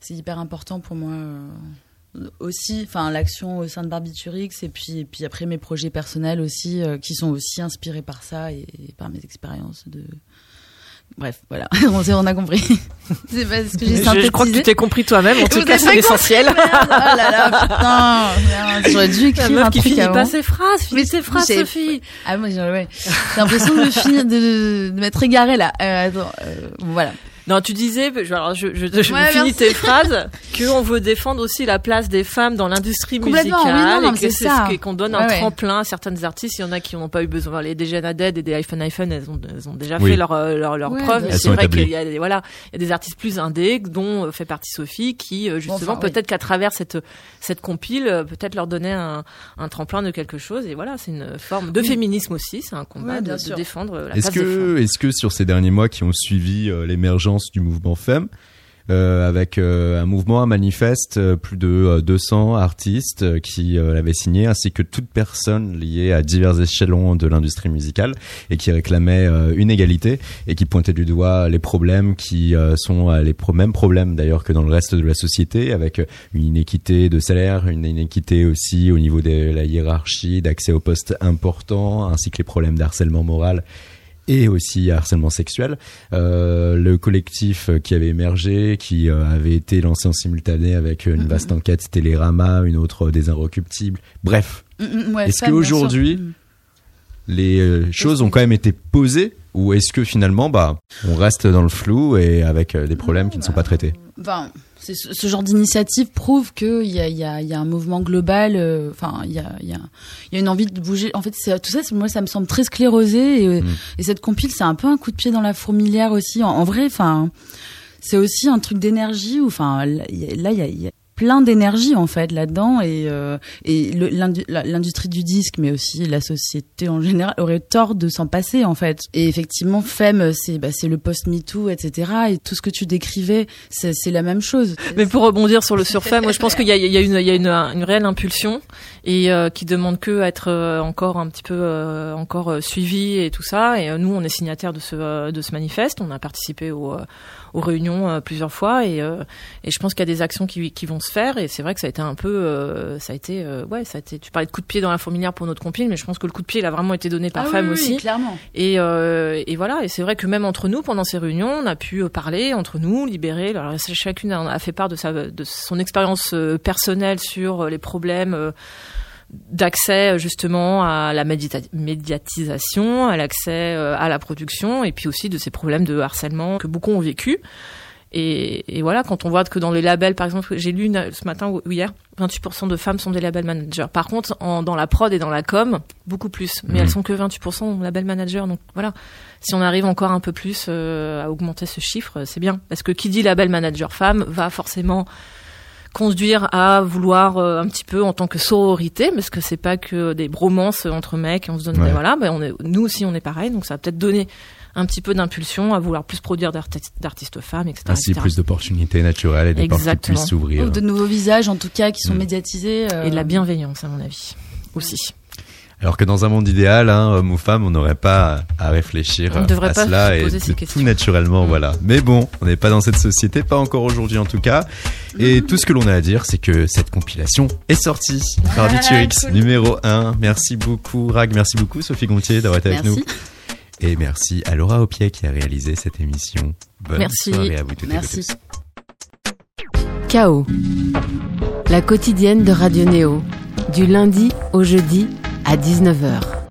c'est hyper important pour moi euh, aussi. Enfin, l'action au sein de Barbiturix, et puis, et puis après mes projets personnels aussi, euh, qui sont aussi inspirés par ça et par mes expériences de Bref, voilà, on a compris. c'est pas ce que j'ai synthétisé. Je, crois que tu t'es compris toi-même, en tout cas, c'est l'essentiel. oh là là, putain, j'aurais dû écrire La meuf un qui truc finit pas ses phrases, finit ses phrases, Sophie. Ah, moi, j'ai ouais. l'impression de finir, de, de m'être égarée, là. Euh, attends, euh, voilà. Non, tu disais, alors je, je, je finis tes phrases, qu'on veut défendre aussi la place des femmes dans l'industrie musicale et que c'est qu'on donne un tremplin à certaines artistes. Il y en a qui n'ont pas eu besoin. Les DGNA Dead et des iPhone iPhone, elles ont, elles ont déjà fait leur euh, leur, leur preuve. C'est vrai qu'il y a des, voilà, il y a des artistes plus indés dont euh, fait partie Sophie qui euh, justement peut-être qu'à travers cette cette compile, peut-être leur donner un, un tremplin de quelque chose. Et voilà, c'est une forme de féminisme aussi. C'est un combat de, de, défendre la place que, des femmes. Est-ce que sur ces derniers mois qui ont suivi l'émergence du mouvement FEM. Euh, avec euh, un mouvement, un manifeste, euh, plus de 200 artistes qui l'avaient signé, ainsi que toute personne liée à divers échelons de l'industrie musicale et qui réclamait une égalité et qui pointait du doigt les problèmes qui sont les mêmes problèmes d'ailleurs que dans le reste de la société, avec une inéquité de salaire, une inéquité aussi au niveau de la hiérarchie, d'accès aux postes importants, ainsi que les problèmes d'harcèlement moral et aussi harcèlement sexuel. Euh, le collectif qui avait émergé, qui euh, avait été lancé en simultané avec une vaste enquête Télérama, une autre des Inrecuptibles. Bref, est-ce qu'aujourd'hui mm. les euh, choses ont quand même été posées ou est-ce que finalement bah on reste dans le flou et avec des problèmes qui ne sont pas traités? ben, ce genre d'initiative prouve qu'il y a, y, a, y a un mouvement global. Euh, enfin, il y a, y, a, y a une envie de bouger. En fait, tout ça, moi, ça me semble très sclérosé. Et, mm. et cette compile, c'est un peu un coup de pied dans la fourmilière aussi. En, en vrai, enfin, c'est aussi un truc d'énergie. Enfin, là, il y a, plein d'énergie en fait là-dedans. Et euh, et l'industrie du disque mais aussi la société en général aurait tort de s'en passer en fait. Et effectivement Femme c'est bah, c'est le post MeToo etc et tout ce que tu décrivais c'est la même chose. Mais pour rebondir sur le sur Femme moi je pense qu'il y a il y a une il y a une, une réelle impulsion et euh, qui demande que à être euh, encore un petit peu euh, encore suivi et tout ça. Et nous on est signataire de ce de ce manifeste. On a participé au aux réunions euh, plusieurs fois et, euh, et je pense qu'il y a des actions qui, qui vont se faire et c'est vrai que ça a été un peu euh, ça a été ouais ça a été tu parlais de coup de pied dans la fourmilière pour notre compil mais je pense que le coup de pied il a vraiment été donné par ah femme oui, aussi. clairement. Et et voilà et c'est vrai que même entre nous pendant ces réunions on a pu parler entre nous libérer alors chacune a fait part de sa de son expérience personnelle sur les problèmes d'accès justement à la médiatisation, à l'accès euh, à la production, et puis aussi de ces problèmes de harcèlement que beaucoup ont vécu. Et, et, voilà, quand on voit que dans les labels, par exemple, j'ai lu ce matin ou hier, 28% de femmes sont des label managers. Par contre, en, dans la prod et dans la com, beaucoup plus. Mais elles mmh. sont que 28% label managers. Donc voilà, si on arrive encore un peu plus euh, à augmenter ce chiffre, c'est bien. Parce que qui dit label manager femme va forcément conduire à vouloir euh, un petit peu en tant que sororité, parce que c'est pas que des bromances entre mecs, on se donne, voilà, ben on est, nous aussi on est pareil, donc ça va peut-être donner un petit peu d'impulsion à vouloir plus produire d'artistes femmes, etc. Ainsi plus d'opportunités naturelles et des portes qui puissent s'ouvrir. De nouveaux visages, en tout cas, qui sont mm. médiatisés. Et de la bienveillance, à mon avis, aussi. Alors que dans un monde idéal, hein, homme ou femme, on n'aurait pas à réfléchir à cela et tout naturellement, mm. voilà. Mais bon, on n'est pas dans cette société, pas encore aujourd'hui en tout cas. Et tout ce que l'on a à dire, c'est que cette compilation est sortie par Biturix numéro 1. Merci beaucoup Rag, merci beaucoup Sophie Gontier d'avoir été avec nous. Et merci à Laura Aupier qui a réalisé cette émission. Bonne merci. soirée à vous toutes merci. et tous. Chaos. La quotidienne de Radio Néo. Du lundi au jeudi à 19h.